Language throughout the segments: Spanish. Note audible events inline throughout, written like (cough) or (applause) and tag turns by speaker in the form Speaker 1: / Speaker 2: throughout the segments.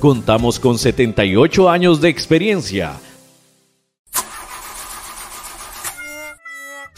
Speaker 1: Contamos con 78 años de experiencia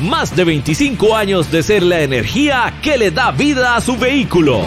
Speaker 1: Más de 25 años de ser la energía que le da vida a su vehículo.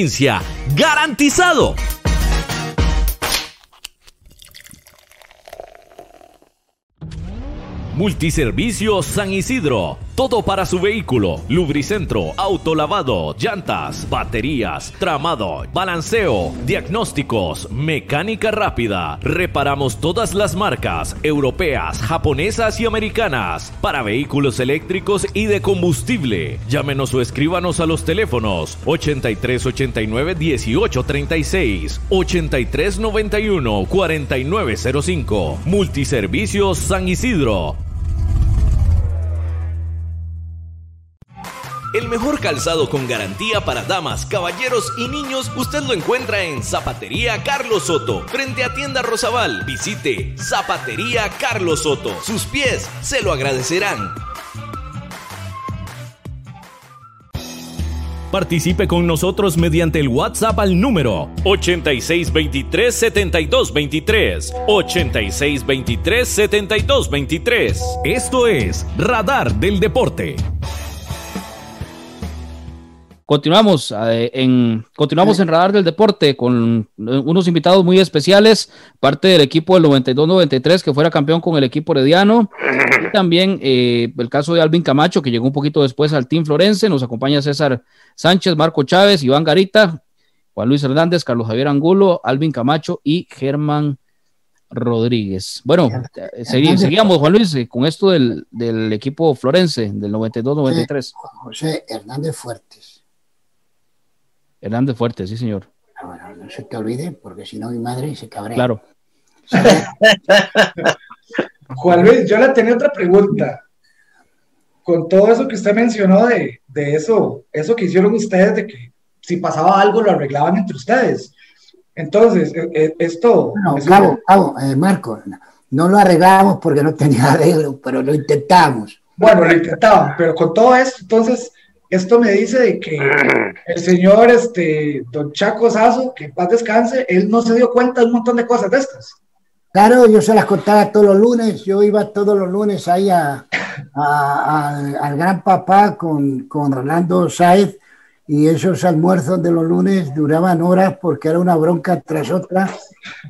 Speaker 1: ¡Garantizado! Multiservicios San Isidro todo para su vehículo. Lubricentro, autolavado, llantas, baterías, tramado, balanceo, diagnósticos, mecánica rápida. Reparamos todas las marcas europeas, japonesas y americanas para vehículos eléctricos y de combustible. Llámenos o escríbanos a los teléfonos 8389 1836, 8391 4905. Multiservicios San Isidro El mejor calzado con garantía para damas, caballeros y niños usted lo encuentra en Zapatería Carlos Soto, frente a Tienda Rosabal. Visite Zapatería Carlos Soto. Sus pies se lo agradecerán. Participe con nosotros mediante el WhatsApp al número 8623-7223. 8623-7223. Esto es Radar del Deporte.
Speaker 2: Continuamos eh, en, continuamos en Radar del Deporte con unos invitados muy especiales, parte del equipo del 92-93 que fuera campeón con el equipo herediano. (laughs) Y también eh, el caso de Alvin Camacho, que llegó un poquito después al Team Florense. Nos acompaña César Sánchez, Marco Chávez, Iván Garita, Juan Luis Hernández, Carlos Javier Angulo, Alvin Camacho y Germán Rodríguez. Bueno, eh, seguimos, Juan Luis, con esto del, del equipo florense del 92-93.
Speaker 3: José Hernández Fuertes.
Speaker 2: Hernández Fuerte, sí, señor.
Speaker 3: Bueno, no se te olvide, porque si no mi madre se cabrea.
Speaker 2: Claro. (laughs)
Speaker 4: Juan Luis, yo le tenía otra pregunta. Con todo eso que usted mencionó de, eso, eso que hicieron ustedes, de que si pasaba algo lo arreglaban entre ustedes. Entonces, e, e, esto...
Speaker 3: No, cabo, cabo, eh, Marco, no lo arreglamos porque no tenía arreglo, pero lo intentamos.
Speaker 4: Bueno, lo intentamos, pero con todo esto, entonces, esto me dice de que el señor, este, don Chaco Sazo, que en paz descanse, él no se dio cuenta de un montón de cosas de estas.
Speaker 3: Claro, yo se las contaba todos los lunes, yo iba todos los lunes ahí a, al gran papá con, con Rolando Sáez y esos almuerzos de los lunes duraban horas porque era una bronca tras otra,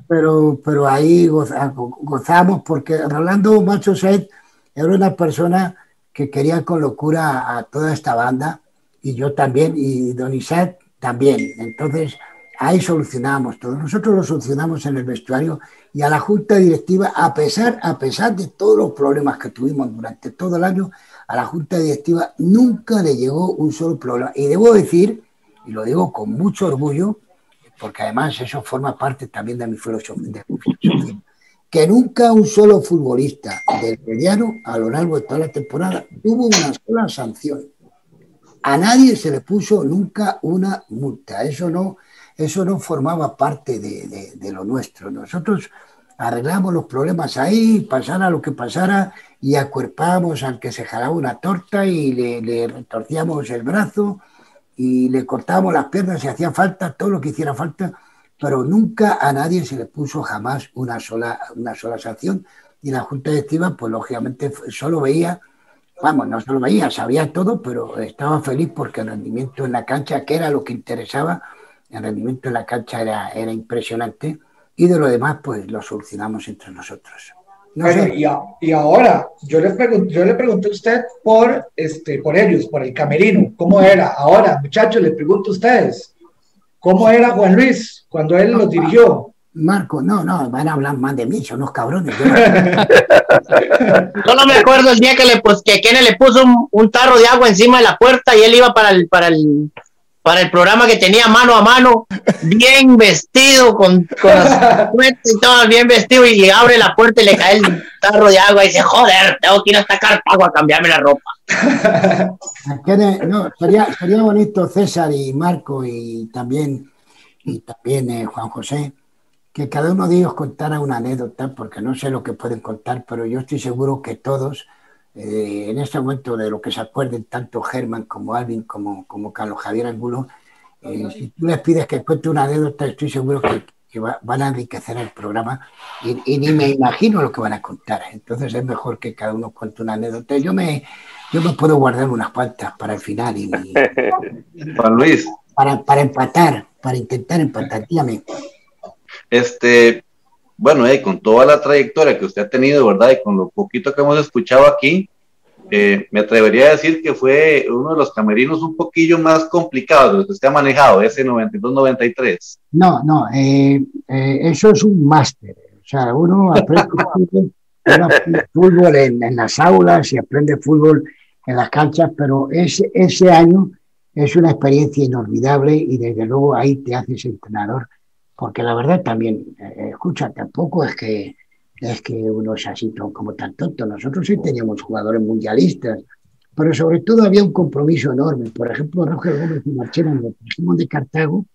Speaker 3: pero, pero ahí gozamos porque Rolando Macho Sáez era una persona que quería con locura a toda esta banda y yo también, y Don Isaac también. Entonces, ahí solucionamos todo. Nosotros lo solucionamos en el vestuario y a la junta directiva, a pesar, a pesar de todos los problemas que tuvimos durante todo el año, a la junta directiva nunca le llegó un solo problema. Y debo decir, y lo digo con mucho orgullo, porque además eso forma parte también de mi filosofía, que nunca un solo futbolista del mediano a lo largo de toda la temporada tuvo una sola sanción. a nadie se le puso nunca una multa. Eso no, eso no formaba parte de, lo nuestro. Nosotros arreglamos los problemas ahí, pasara lo que pasara, y acuerpábamos al que se jalaba una torta y le, le retorcíamos el brazo y le cortábamos las piernas si hacía falta, todo lo que hiciera falta, pero nunca a nadie se le puso jamás una sola, una sola sanción. Y la Junta Directiva, pues lógicamente solo veía, vamos, no solo veía, sabía todo, pero estaba feliz porque el rendimiento en la cancha, que era lo que interesaba, el rendimiento en la cancha era, era impresionante y de lo demás, pues lo solucionamos entre nosotros.
Speaker 4: y, ahora, yo le, yo le pregunté a usted por, este, por ellos, por el camerino, ¿cómo era? Ahora, muchachos, le pregunto a ustedes, ¿cómo era Juan Luis cuando él los dirigió?
Speaker 3: Marco, no, no, van a hablar más de mí, son unos cabrones. (laughs) Yo
Speaker 5: no me acuerdo el día que le pues, que Kene le puso un, un, tarro de agua encima de la puerta y él iba para el, para el, para el programa que tenía mano a mano, bien vestido, con, con las (laughs) y todo bien vestido, y abre la puerta y le cae el tarro de agua y dice, joder, tengo que ir hasta Cartago a cambiarme la ropa. (laughs)
Speaker 3: No, sería, sería bonito César y Marco y también, y también eh, Juan José, que cada uno de ellos contara una anécdota, porque no sé lo que pueden contar, pero yo estoy seguro que todos eh, en este momento de lo que se acuerden tanto Germán como Alvin como, como Carlos Javier Angulo, eh, si tú les pides que cuente una anécdota, estoy seguro que, van a enriquecer el programa y, ni me imagino lo que van a contar. Entonces es mejor que cada uno cuente una anécdota. Yo me, yo me puedo guardar unas cuantas para el final y, (laughs)
Speaker 6: Juan Luis.
Speaker 3: Para, para empatar, para intentar empatar. Dígame.
Speaker 6: Este, bueno, eh, con toda la trayectoria que usted ha tenido, ¿verdad? Y con lo poquito que hemos escuchado aquí, eh, me atrevería a decir que fue uno de los camerinos un poquillo más complicados de los que usted ha manejado, ese 92-93.
Speaker 3: No, no, eh, eso es un máster. O sea, (laughs) uno aprende fútbol, en, en, las aulas y aprende fútbol en las canchas, pero ese, ese año es una experiencia inolvidable y desde luego ahí te haces entrenador porque la verdad también, eh, escucha, tampoco es que, es que uno es así como tan tonto. Nosotros sí teníamos jugadores mundialistas, pero sobre todo había un compromiso enorme. Por ejemplo, Roger Gómez y Marchena nos trajimos de Cartago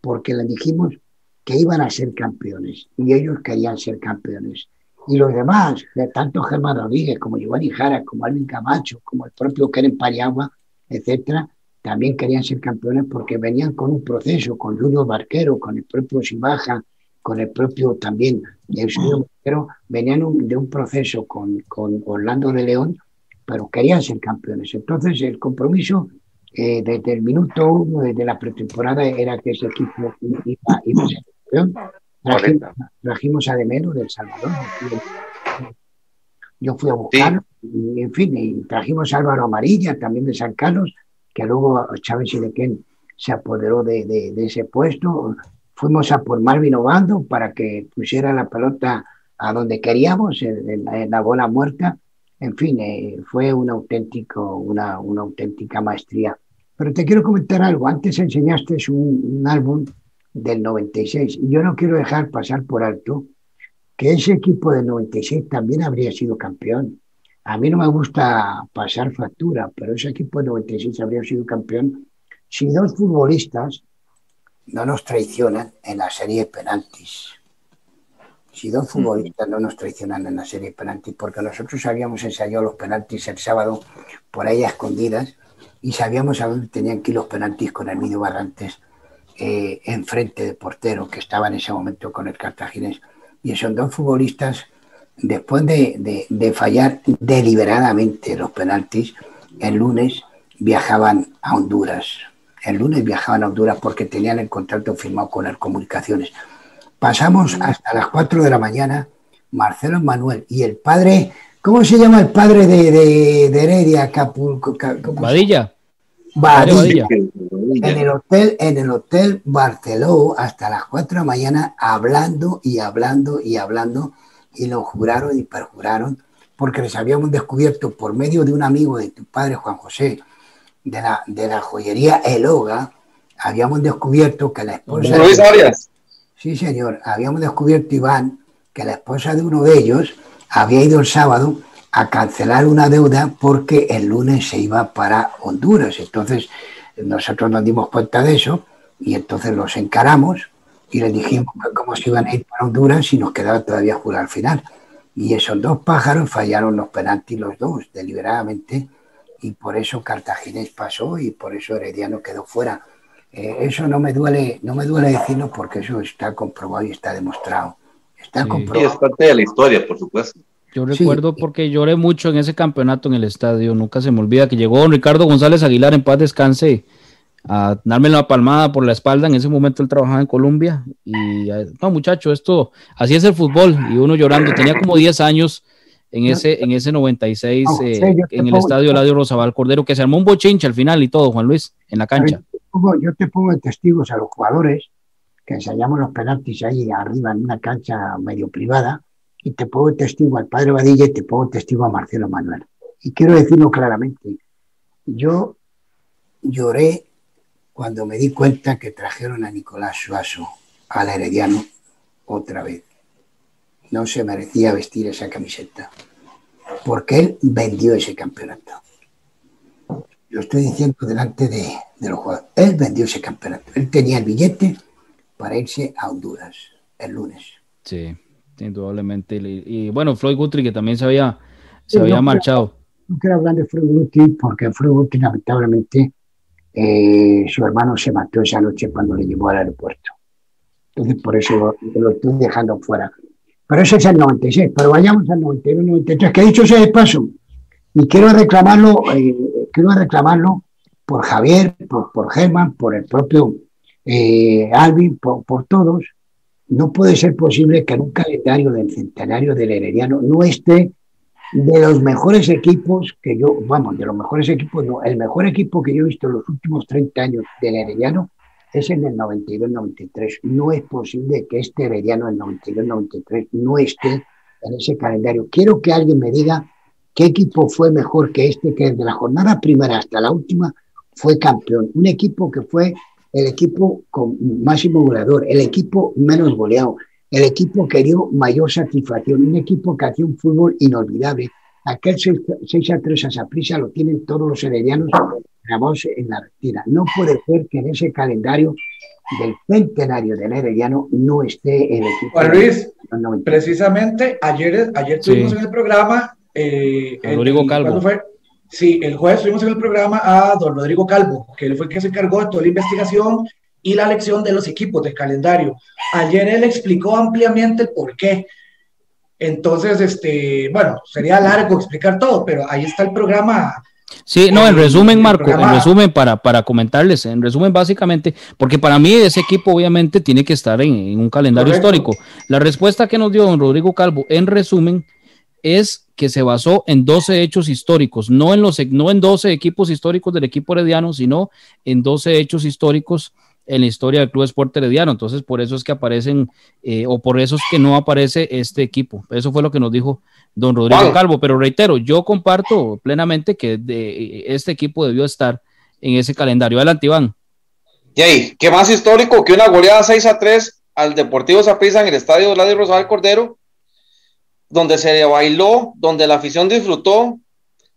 Speaker 3: porque le dijimos que iban a ser campeones y ellos querían ser campeones. Y los demás, tanto Germán Rodríguez como Giovanni Jara, como Alvin Camacho, como el propio Keren Pariagua, etcétera, también querían ser campeones porque venían con un proceso, con Julio Barquero, con el propio Sibaja, con el propio también Eusebio Barquero, venían de un proceso con, con, Orlando de León, pero querían ser campeones. Entonces el compromiso eh, desde el minuto uno, desde la pretemporada, era que ese equipo iba, a ser campeón. Trajimos, a Demero del Salvador. Yo fui a buscar, y, en fin, y trajimos a Álvaro Amarilla, también de San Carlos, que luego Chávez Silequén se apoderó de, de, ese puesto. Fuimos a por Marvin Obando para que pusiera la pelota a donde queríamos, en, la bola muerta. En fin, eh, fue un auténtico, una, una, auténtica maestría. Pero te quiero comentar algo. Antes enseñaste un, un álbum del 96 y yo no quiero dejar pasar por alto que ese equipo del 96 también habría sido campeón. A mí no me gusta pasar factura, pero ese equipo de 96 habría sido campeón si dos futbolistas no nos traicionan en la serie de penaltis. Si dos futbolistas no nos traicionan en la serie de penaltis, porque nosotros habíamos ensayado los penaltis el sábado por ahí a escondidas y sabíamos a dónde tenían que ir los penaltis con el Mido Barrantes eh, enfrente de portero que estaba en ese momento con el cartaginés. Y esos dos futbolistas después de, fallar deliberadamente los penaltis, el lunes viajaban a Honduras. El lunes viajaban a Honduras porque tenían el contrato firmado con las comunicaciones. Pasamos hasta las 4 de la mañana, Marcelo Manuel y el padre, ¿cómo se llama el padre de, de, Heredia? Acapulco,
Speaker 2: Badilla.
Speaker 3: Badilla. En el hotel, en el hotel Barceló hasta las 4 de la mañana hablando y hablando y hablando y lo juraron y perjuraron porque les habíamos descubierto por medio de un amigo de tu padre Juan José de la, de la joyería Eloga, habíamos descubierto que la esposa...
Speaker 6: Luis Arias.
Speaker 3: Sí, señor, habíamos descubierto, Iván, que la esposa de uno de ellos había ido el sábado a cancelar una deuda porque el lunes se iba para Honduras. Entonces nosotros nos dimos cuenta de eso y entonces los encaramos y les dijimos cómo se iban a ir para Honduras y nos quedaba todavía jugar al final. Y esos dos pájaros fallaron los penaltis los dos, deliberadamente, y por eso Cartaginés pasó y por eso Herediano quedó fuera. Eh, eso no me duele, no me duele decirlo porque eso está comprobado y está demostrado. Está comprobado.
Speaker 6: Y es parte de la historia, por supuesto.
Speaker 2: Yo recuerdo porque lloré mucho en ese campeonato en el estadio. Nunca se me olvida que llegó don Ricardo González Aguilar en paz descanse a darme la palmada por la espalda. En ese momento él trabajaba en Colombia y eh, no, muchacho, esto así es el fútbol. Y uno llorando, tenía como 10 años en ese, en ese 96 eh, en el estadio Ladio Rosabal Cordero, que se armó un bochinche al final y todo, Juan Luis, en la cancha.
Speaker 3: Yo te pongo, testigos a los jugadores que ensayamos los penaltis ahí arriba en una cancha medio privada y te pongo testigo al padre Badilla y te pongo testigo a Marcelo Manuel. Y quiero decirlo claramente, yo lloré cuando me di cuenta que trajeron a Nicolás Suazo al Herediano otra vez. No se merecía vestir esa camiseta, porque él vendió ese campeonato. Lo estoy diciendo delante de, los jugadores. Él vendió ese campeonato. Él tenía el billete para irse a Honduras el lunes.
Speaker 2: Sí, indudablemente. Y, bueno, Floyd Guthrie, que también se había, se había marchado.
Speaker 3: no quiero hablar de Floyd Guthrie porque Floyd Guthrie lamentablemente eh, su hermano se mató esa noche cuando le llevó al aeropuerto. Entonces, por eso lo, estoy dejando fuera. Pero ese es el 96, pero vayamos al 91, 93, que he dicho ese paso. Y quiero reclamarlo, eh, quiero reclamarlo por Javier, por, por Germán, por el propio eh, Alvin, por, por, todos. No puede ser posible que en un calendario del centenario del Herediano no esté de los mejores equipos que yo, vamos, de los mejores equipos, no, el mejor equipo que yo he visto en los últimos 30 años del Herediano es el del 92-93. No es posible que este Herediano del 92-93 no esté en ese calendario. Quiero que alguien me diga qué equipo fue mejor que este, que desde la jornada primera hasta la última fue campeón. Un equipo que fue el equipo con máximo goleador, el equipo menos goleado, el equipo que dio mayor satisfacción, un equipo que hacía un fútbol inolvidable. Aquel 6 a 3 a Saprisa lo tienen todos los heredianos grabados en la retira. No puede ser que en ese calendario del centenario del herediano no esté el equipo.
Speaker 4: Juan Luis, precisamente ayer, ayer tuvimos en el programa. Eh,
Speaker 2: Rodrigo Calvo.
Speaker 4: Fue? Sí, el jueves tuvimos en el programa a don Rodrigo Calvo, que él fue el que se encargó de toda la investigación y la elección de los equipos del calendario. Ayer él explicó ampliamente el por qué. Entonces, este, bueno, sería largo explicar todo, pero ahí está el programa.
Speaker 2: Sí, no, en resumen, Marco, en resumen, para, para comentarles, en resumen, básicamente, porque para mí ese equipo obviamente tiene que estar en, un calendario histórico. La respuesta que nos dio don Rodrigo Calvo, en resumen, es que se basó en 12 hechos históricos, no en, los, no en 12 equipos históricos del equipo herediano, sino en 12 hechos históricos en la historia del Club Sport Herediano. Entonces, por eso es que aparecen, eh, o por eso es que no aparece este equipo. Eso fue lo que nos dijo don Rodrigo Calvo. Pero reitero, yo comparto plenamente que de, este equipo debió estar en ese calendario. Adelante, Iván.
Speaker 7: Y ahí, ¿qué más histórico que una goleada 6 a 3 al Deportivo Zaprisa en el estadio Ladio Rosal Cordero, donde se bailó, donde la afición disfrutó,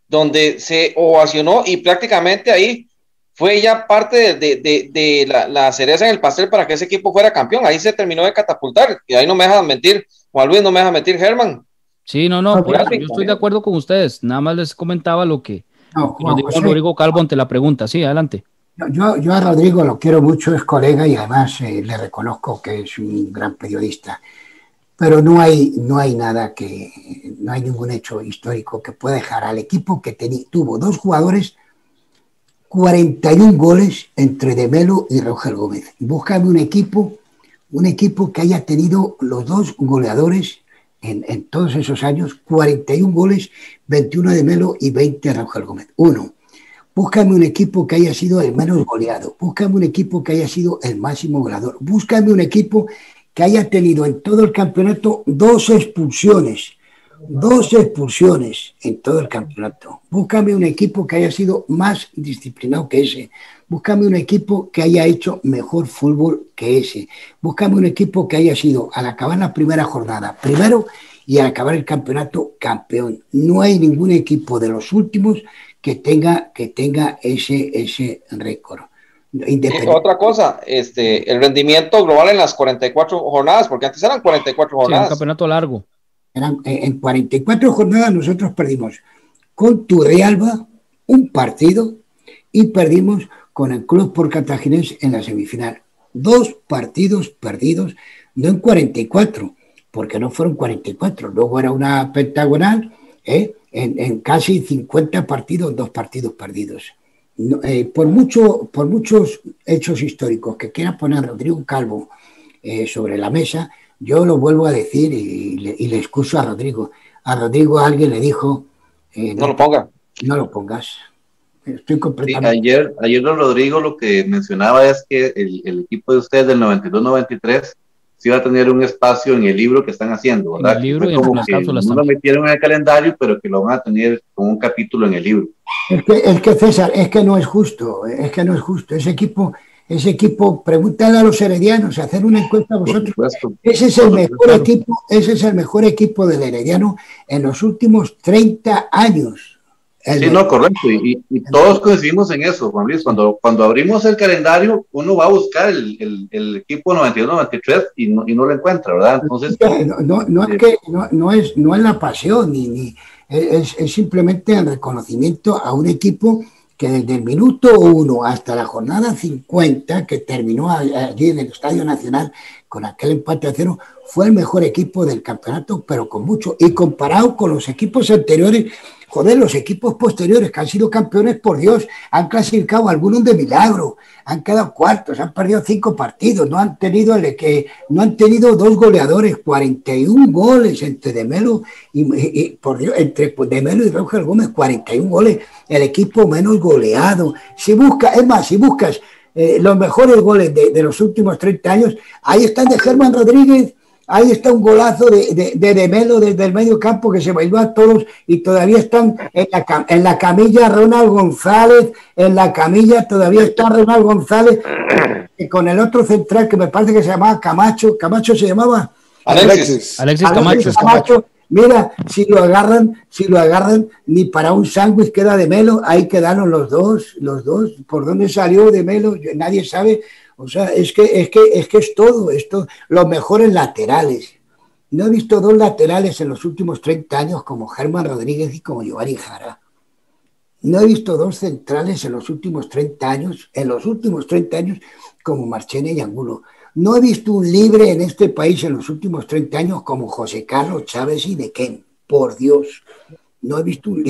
Speaker 7: donde se ovacionó y prácticamente ahí fue ya parte de, la, cereza en el pastel para que ese equipo fuera campeón. Ahí se terminó de catapultar y ahí no me dejan mentir. Juan Luis no me deja mentir, Germán.
Speaker 2: Sí, no, no, yo estoy de acuerdo con ustedes. Nada más les comentaba lo que no, Rodrigo Calvo ante la pregunta. Sí, adelante.
Speaker 3: Yo, yo a Rodrigo lo quiero mucho, es colega y además eh, le reconozco que es un gran periodista. Pero no hay, no hay nada que, no hay ningún hecho histórico que pueda dejar al equipo que tuvo dos jugadores 41 goles entre De Melo y Roger Gómez. Búscame un equipo, un equipo que haya tenido los dos goleadores en, todos esos años, 41 goles, 21 de Melo y 20 de Roger Gómez. Uno, búscame un equipo que haya sido el menos goleado, búscame un equipo que haya sido el máximo goleador, búscame un equipo que haya tenido en todo el campeonato dos expulsiones dos expulsiones en todo el campeonato. Búscame un equipo que haya sido más disciplinado que ese. Búscame un equipo que haya hecho mejor fútbol que ese. Búscame un equipo que haya sido, al acabar la primera jornada, primero y al acabar el campeonato campeón. No hay ningún equipo de los últimos que tenga, que tenga ese, ese récord.
Speaker 7: Otra cosa, este, el rendimiento global en las 44 jornadas, porque antes eran 44 jornadas.
Speaker 2: un campeonato largo.
Speaker 3: Eran, eh, en 44 jornadas nosotros perdimos con Turrialba un partido y perdimos con el Club por Cartaginés en la semifinal. Dos partidos perdidos, no en 44, porque no fueron 44, luego era una pentagonal, ¿eh? en, casi 50 partidos, dos partidos perdidos. Eh, por, mucho, por muchos hechos históricos que quiera poner Rodrigo Calvo sobre la mesa, yo lo vuelvo a decir y, le, excuso a Rodrigo. A Rodrigo alguien le dijo...
Speaker 7: no, lo ponga.
Speaker 3: No lo pongas.
Speaker 6: Estoy completamente... ayer, ayer Rodrigo lo que mencionaba es que el, el equipo de ustedes del 92-93 sí va a tener un espacio en el libro que están haciendo, ¿verdad? el libro y como que no lo metieron en el calendario, pero que lo van a tener con un capítulo en el libro.
Speaker 3: Es que, es que César, es que no es justo, es que no es justo. Ese equipo, ese equipo, pregúntale a los heredianos, hacer una encuesta a vosotros. ese es el mejor equipo, ese es el mejor equipo del herediano en los últimos 30 años
Speaker 6: Sí, no, correcto. Y, todos coincidimos en eso, Juan Luis. Cuando, cuando abrimos el calendario, uno va a buscar el, el, el equipo 91-93 y no, y no lo encuentra, ¿verdad? Entonces,
Speaker 3: no, no, es que no, es, no es la pasión, ni, ni es, es, simplemente el reconocimiento a un equipo que desde el minuto 1 hasta la jornada 50, que terminó allí en el Estadio Nacional con aquel empate a cero, fue el mejor equipo del campeonato, pero con mucho. Y comparado con los equipos anteriores, Joder, los equipos posteriores que han sido campeones, por Dios, han clasificado algunos de milagro, han quedado cuartos, han perdido cinco partidos, no han tenido el que no han tenido dos goleadores, 41 goles entre Demelo y, por Dios, entre Demelo y Roger Gómez, 41 goles, el equipo menos goleado. Si buscas, es más, si buscas eh, los mejores goles de, de, los últimos 30 años, ahí están de Germán Rodríguez, Ahí está un golazo de, de, de, Melo desde el medio campo que se bailó a todos y todavía están en la, en la camilla Ronald González, en la camilla todavía está Ronald González y con el otro central que me parece que se llamaba Camacho. ¿Camacho se llamaba?
Speaker 7: Alexis.
Speaker 2: Alexis, Camacho.
Speaker 3: Camacho. Mira, si lo agarran, si lo agarran, ni para un sándwich queda de Melo, ahí quedaron los dos, los dos. ¿Por dónde salió de Melo? Nadie sabe o sea, es que es, que, es, que es todo, esto, los mejores laterales. No he visto dos laterales en los últimos 30 años como Germán Rodríguez y como Giovanni Jara. No he visto dos centrales en los últimos 30 años, en los últimos 30 años, como Marchene y Angulo. No he visto un libre en este país en los últimos 30 años como José Carlos Chávez y Nequén. Por Dios no he visto un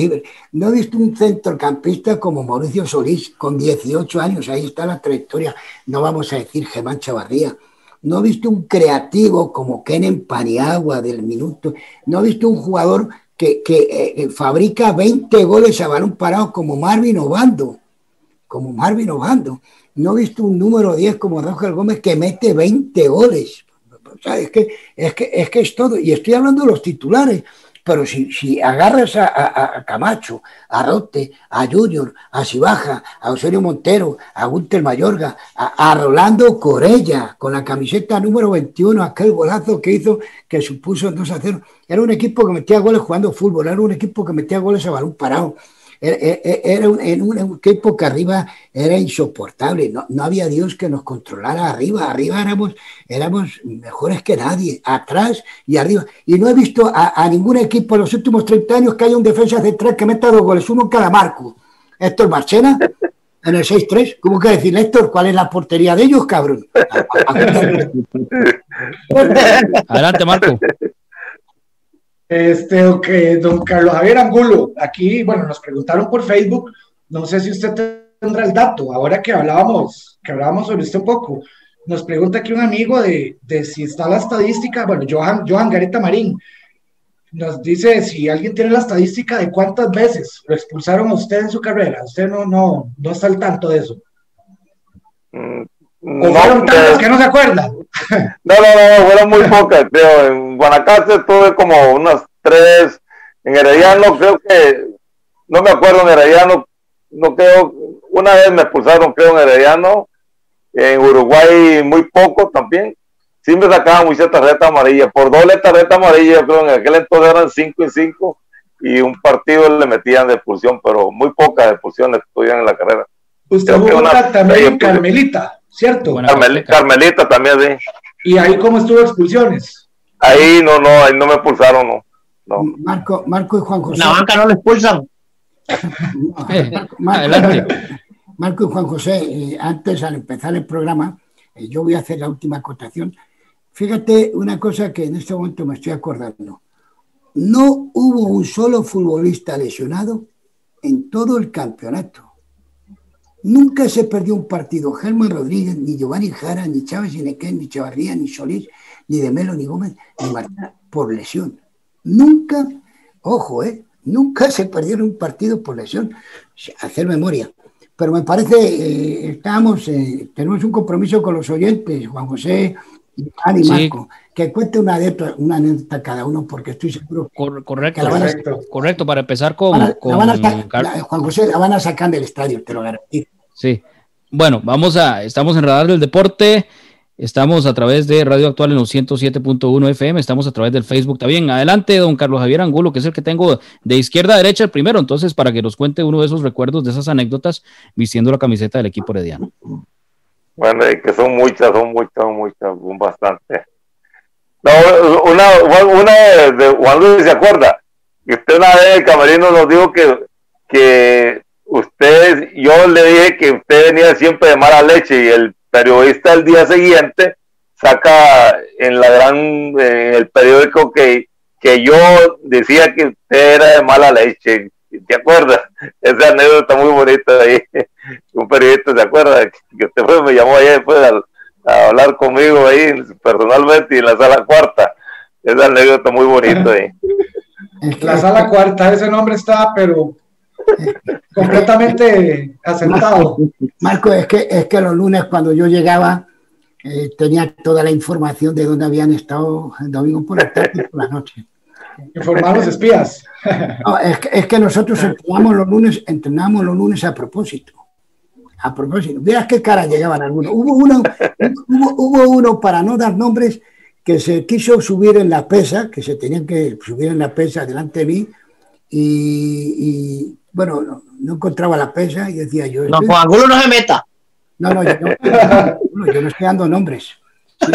Speaker 3: no he visto un centrocampista como Mauricio Solís con 18 años, ahí está la trayectoria, no vamos a decir Germán Chavarría. No he visto un creativo como Kenen Paniagua del minuto, no he visto un jugador que, eh, eh, fabrica 20 goles a balón parado como Marvin Obando, como Marvin Obando. No he visto un número 10 como Roger Gómez que mete 20 goles. es que, es que, es que es todo. Y estoy hablando de los titulares. Pero si, si agarras a, Camacho, a Rote, a Junior, a Cibaja, a Osorio Montero, a Gunter Mayorga, a, Rolando Corella, con la camiseta número 21, aquel golazo que hizo que supuso el 2 a 0. Era un equipo que metía goles jugando fútbol, era un equipo que metía goles a balón parado. Era, un, en un equipo que arriba era insoportable, no, no, había Dios que nos controlara arriba, arriba éramos, éramos mejores que nadie, atrás y arriba. Y no he visto a, ningún equipo en los últimos 30 años que haya un defensa central que meta dos goles, uno en cada marco. Héctor Marchena, en el 6-3. ¿Cómo que decir, Héctor, cuál es la portería de ellos, cabrón? (laughs)
Speaker 2: Adelante, Marco.
Speaker 4: Este, okay, don Carlos Javier Angulo, aquí, bueno, nos preguntaron por Facebook, no sé si usted tendrá el dato, ahora que hablábamos, que hablábamos sobre esto un poco, nos pregunta aquí un amigo de, de si está la estadística, bueno, Johan, Johan Gareta Marín, nos dice si alguien tiene la estadística de cuántas veces lo expulsaron a usted en su carrera, usted no, no, no está al tanto de eso. Mm, ¿O fueron tantas que no se acuerdan?
Speaker 8: No, no, no, fueron muy pocas, creo. En Guanacaste tuve como unas tres. En Herediano creo que, no me acuerdo en Herediano, no creo, una vez me expulsaron creo en Herediano. En Uruguay muy poco también. sí me sacaban muchas tarjetas amarillas. Por doble tarjeta amarilla, yo creo en aquel entonces eran 5 y 5 y un partido le metían de expulsión, pero muy pocas expulsiones tuvieron en la carrera.
Speaker 4: Usted jugó
Speaker 8: una-
Speaker 4: también en Carmelita, ¿cierto?
Speaker 8: Carmel- Carmelita también, sí.
Speaker 4: ¿Y ahí cómo estuvo expulsiones?
Speaker 8: Ahí no, no, ahí no me expulsaron, no. no.
Speaker 3: Marco, Marco y Juan José.
Speaker 5: la banca no lo expulsan.
Speaker 3: No, (laughs)
Speaker 2: Eh,
Speaker 3: Marco, Marco-
Speaker 2: adelante.
Speaker 3: Marco y Juan José, eh, antes al empezar el programa, eh, yo voy a hacer la última acotación. Fíjate una cosa que en este momento me estoy acordando. No hubo un solo futbolista lesionado en todo el campeonato. Nunca se perdió un partido. Germán Rodríguez, ni Giovanni Jara, ni Chávez Inequén, ni Chavarría, ni Solís, ni de Melo, ni Gómez, ni Marta, por lesión. Nunca, ojo, ¿eh? Nunca se perdieron un partido por lesión. Hacer memoria. Pero me parece, eh, estamos, eh, tenemos un compromiso con los oyentes, Juan José, Iván y
Speaker 2: Sí.
Speaker 3: Marco, que cuente una anécdota, una anécdota cada uno, porque estoy seguro que
Speaker 2: Cor- correcto,
Speaker 3: Que a-
Speaker 2: correcto, correcto, para empezar con,
Speaker 3: la van a la- Juan José la van a sacar del estadio, te lo garantizo.
Speaker 2: Sí. Bueno, vamos a, estamos en Radar del Deporte, estamos a través de Radio Actual en los 107.1 FM, estamos a través del Facebook también. Adelante, don Carlos Javier Angulo, que es el que tengo de izquierda a derecha el primero, entonces para que nos cuente uno de esos recuerdos, de esas anécdotas, vistiendo la camiseta del equipo herediano.
Speaker 8: Bueno, que son muchas, son muchas, son muchas, son bastante. No, una, una de, Juan Luis, ¿se acuerda? Que usted una vez el camerino nos dijo que, que usted, yo le dije que usted venía siempre de mala leche y el periodista el día siguiente saca en la gran, en el periódico que, que yo decía que usted era de mala leche. ¿Te acuerdas? (laughs) Esa anécdota muy bonita ahí. (laughs) Un periodista se acuerda que usted fue, me llamó ayer después a, hablar conmigo ahí personalmente y en la sala cuarta. Esa anécdota muy bonita ahí. (laughs)
Speaker 4: La sala cuarta, ese nombre está, pero (laughs) completamente asentado.
Speaker 3: Marco, es que, es que los lunes cuando yo llegaba eh, tenía toda la información de dónde habían estado el domingo por la tarde y por la noche.
Speaker 4: Informar los espías.
Speaker 3: No, es, que, es que nosotros entrenamos los lunes, entrenamos los lunes a propósito. A propósito. Veas qué cara llegaban algunos. Hubo uno, hubo, hubo uno, para no dar nombres, que se quiso subir en la pesa, que se tenían que subir en la pesa delante de mí, y, y, bueno, no, no encontraba la pesa y decía yo.
Speaker 5: No, con Angulo no se meta.
Speaker 3: no, no, yo no, (laughs) no, yo no estoy dando nombres. (laughs)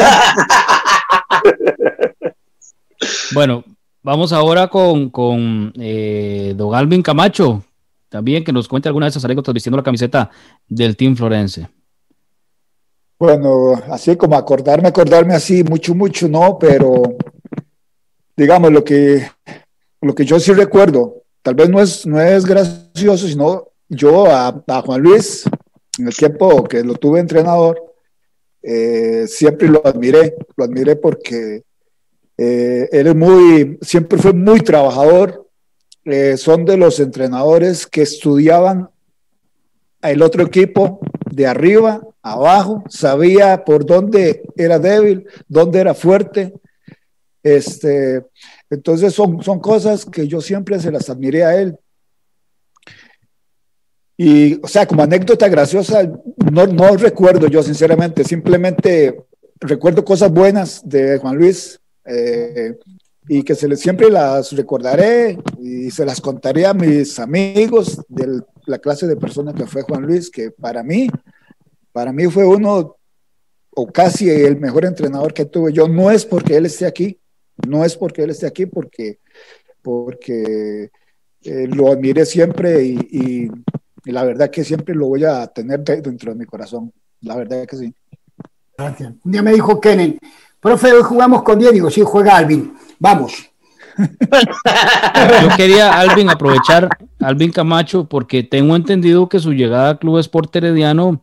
Speaker 2: Bueno, vamos ahora con, con eh, don Alvin Camacho, también que nos cuente alguna de esas anécdotas vistiendo la camiseta del Team Florense.
Speaker 9: Bueno, así como acordarme, acordarme así, mucho, mucho, no, pero digamos lo que, lo que yo sí recuerdo, tal vez no es, no es gracioso, sino yo a, Juan Luis, en el tiempo que lo tuve entrenador, eh, siempre lo admiré, lo admiré porque eh, él es muy, siempre fue muy trabajador, eh, son de los entrenadores que estudiaban el otro equipo de arriba, abajo, sabía por dónde era débil, dónde era fuerte. Este, entonces son, son cosas que yo siempre se las admiré a él. Y, o sea, como anécdota graciosa, no, no recuerdo yo sinceramente, simplemente recuerdo cosas buenas de Juan Luis eh, y que se les, siempre las recordaré y se las contaré a mis amigos de la clase de persona que fue Juan Luis, que para mí, para mí fue uno o casi el mejor entrenador que tuve yo. No es porque él esté aquí, no es porque él esté aquí, porque, porque eh, lo admiré siempre y, y, y, la verdad que siempre lo voy a tener dentro de mi corazón. La verdad que sí.
Speaker 3: Gracias. Un día me dijo Kenen, profe, hoy jugamos con 10. Digo, sí, juega Alvin. Vamos.
Speaker 2: Yo quería, Alvin, aprovechar, Alvin Camacho, porque tengo entendido que su llegada al Club Sport Herediano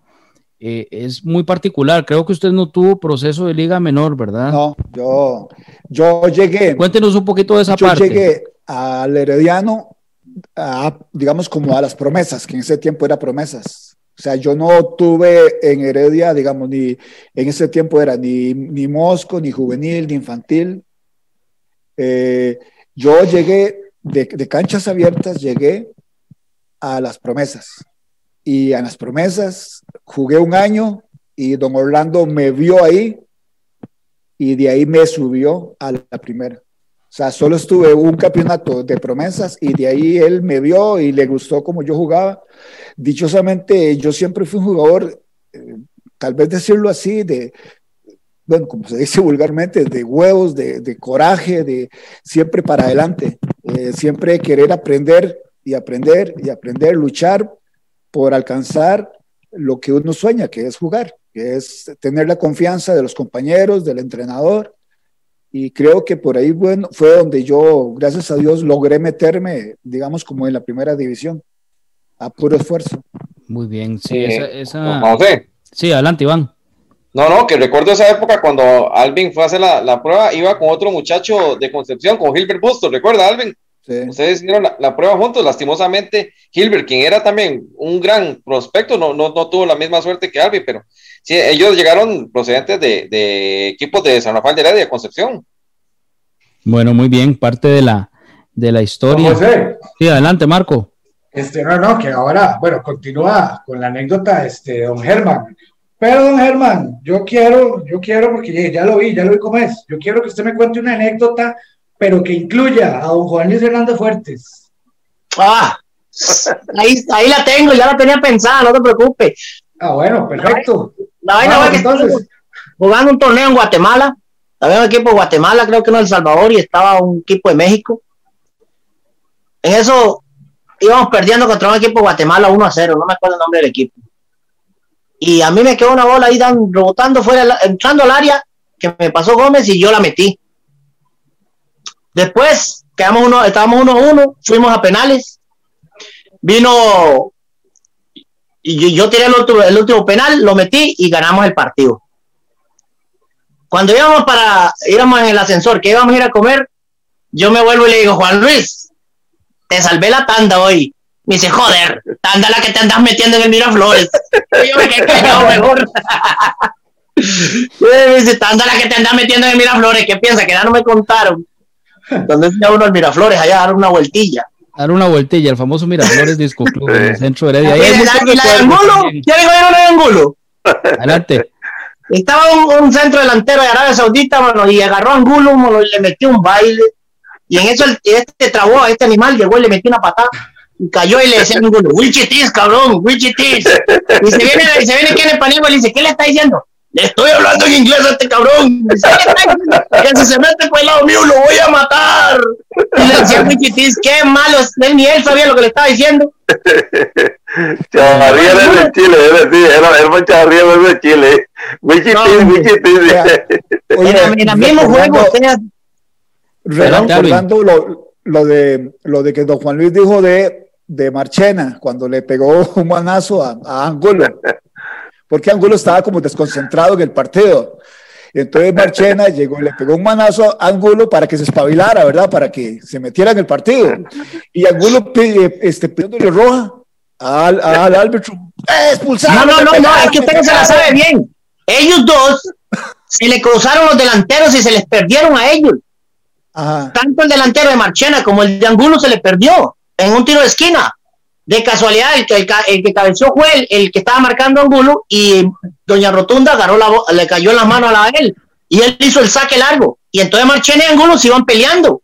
Speaker 2: eh, es muy particular. Creo que usted no tuvo proceso de liga menor, ¿verdad?
Speaker 9: No, yo, yo llegué.
Speaker 2: Cuéntenos un poquito de esa
Speaker 9: yo
Speaker 2: parte.
Speaker 9: Yo llegué al Herediano, a, digamos, como a las promesas, que en ese tiempo era promesas. O sea, yo no tuve en Heredia, digamos, ni en ese tiempo era ni, ni Mosco, ni juvenil, ni infantil. Eh, yo llegué de, de, canchas abiertas, llegué a las promesas. Y a las promesas jugué un año y don Orlando me vio ahí y de ahí me subió a la primera. O sea, solo estuve un campeonato de promesas y de ahí él me vio y le gustó como yo jugaba. Dichosamente, yo siempre fui un jugador, eh, tal vez decirlo así, de, bueno, como se dice vulgarmente, de huevos, de, coraje, de siempre para adelante, eh, siempre querer aprender y aprender y aprender, luchar por alcanzar lo que uno sueña, que es jugar, que es tener la confianza de los compañeros, del entrenador. Y creo que por ahí bueno, fue donde yo, gracias a Dios, logré meterme, digamos, como en la primera división, a puro esfuerzo.
Speaker 2: Muy bien, sí, eh, esa, esa... Sí, adelante, Iván.
Speaker 7: No, no, que recuerdo esa época cuando Alvin fue a hacer la, prueba, iba con otro muchacho de Concepción, con Gilbert Bustos, ¿recuerda, Alvin? Ustedes hicieron la, prueba juntos, lastimosamente, Gilbert, quien era también un gran prospecto, no, no, no tuvo la misma suerte que Alvin, pero sí, ellos llegaron procedentes de, equipos de San Rafael de Heredia, de Concepción.
Speaker 2: Bueno, muy bien, parte de la, de la historia. Sí, adelante, Marco.
Speaker 4: Este, no, no, que ahora, bueno, continúa con la anécdota, este, don Germán. Pero, don Germán, yo quiero, yo quiero, porque ya, lo vi, ya lo vi cómo es. Yo quiero que usted me cuente una anécdota, pero que incluya a don Juan Luis Hernández Fuertes.
Speaker 5: Ah, ahí, ahí la tengo, ya la tenía pensada, no te preocupes.
Speaker 4: Ah, bueno, perfecto.
Speaker 5: La vaina que entonces... jugando un torneo en Guatemala. Había un equipo de Guatemala, creo que no El Salvador, y estaba un equipo de México. En eso íbamos perdiendo contra un equipo de Guatemala 1 a 0, no me acuerdo el nombre del equipo y a mí me quedó una bola ahí dan, rebotando fuera, entrando al área, que me pasó Gómez y yo la metí. Después, quedamos uno, estábamos uno a uno, fuimos a penales. Vino y yo, tiré el, último penal, lo metí y ganamos el partido. Cuando íbamos para, íbamos en el ascensor, que íbamos a ir a comer, yo me vuelvo y le digo, Juan Luis, te salvé la tanda hoy. Me dice, joder, tanda la que te andas metiendo en el Miraflores. (laughs) Yo me quedé mejor. (laughs) me dice, tanda la que te andas metiendo en Miraflores. ¿Qué piensa? Que ya no me contaron. Entonces ya uno al Miraflores allá a dar una vueltilla.
Speaker 2: Dar una vueltilla, el famoso Miraflores (laughs) Disco Club en el centro de Heredia.
Speaker 5: ¿Y la, de Angulo? ¿Ya dijo yo no de Angulo?
Speaker 2: Adelante.
Speaker 5: Estaba un, centro delantero de Arabia Saudita, mano, y agarró a Angulo, mano, y le metió un baile. Y en eso este trabó a este animal, llegó y le metió una patada y cayó y le decía ninguno, Wichitis, cabrón, Wichitis. Y se viene, y se viene Kenneth Paniagua y le dice, ¿qué le está diciendo? Le estoy hablando en inglés a este cabrón. que si se mete por el lado mío lo voy a matar. Y le decía Wichitis, qué malo, él ni él sabía lo que le estaba diciendo. (laughs)
Speaker 8: Chavarría es de Chile, es decir, era, era Chavarría es de Chile. Wichitis, Wichitis.
Speaker 5: En el mismo juego, o sea.
Speaker 9: Recordando lo, lo, de, lo de que don Juan Luis dijo de de Marchena cuando le pegó un manazo a, Angulo, (laughs) porque Angulo estaba como desconcentrado en el partido. Entonces Marchena (laughs) llegó y le pegó un manazo a Angulo para que se espabilara, ¿verdad? Para que se metiera en el partido. Y Angulo este, pidiéndole roja al, al árbitro.
Speaker 5: No, no, no, no, es que usted no se la sabe bien. Ellos dos se le cruzaron los delanteros y se les perdieron a ellos. Tanto el delantero de Marchena como el de Angulo se le perdió en un tiro de esquina. De casualidad, el que, el, que cabeció fue el, que estaba marcando Angulo y Doña Rotunda agarró la, le cayó en la mano a él y él hizo el saque largo. Y entonces Marchena y Angulo se iban peleando.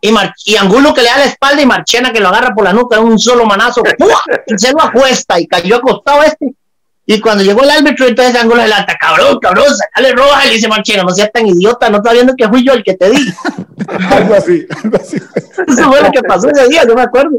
Speaker 5: Y, y Angulo que le da la espalda y Marchena que lo agarra por la nuca en un solo manazo. Y se lo acuesta y cayó acostado este. Y cuando llegó el árbitro, entonces Angulo adelanta, cabrón, cabrón, sacale roja. Y le dice Marchena, no seas tan idiota, no estás viendo que fui yo el que te di. (laughs)
Speaker 9: algo así, algo así.
Speaker 5: Eso fue lo que pasó ese día, yo me acuerdo.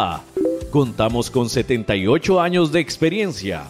Speaker 1: Contamos con 78 años de experiencia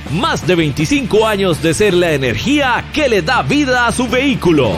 Speaker 1: Más de 25 años de ser la energía que le da vida a su vehículo.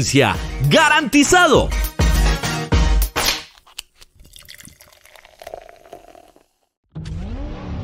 Speaker 1: ¡Garantizado!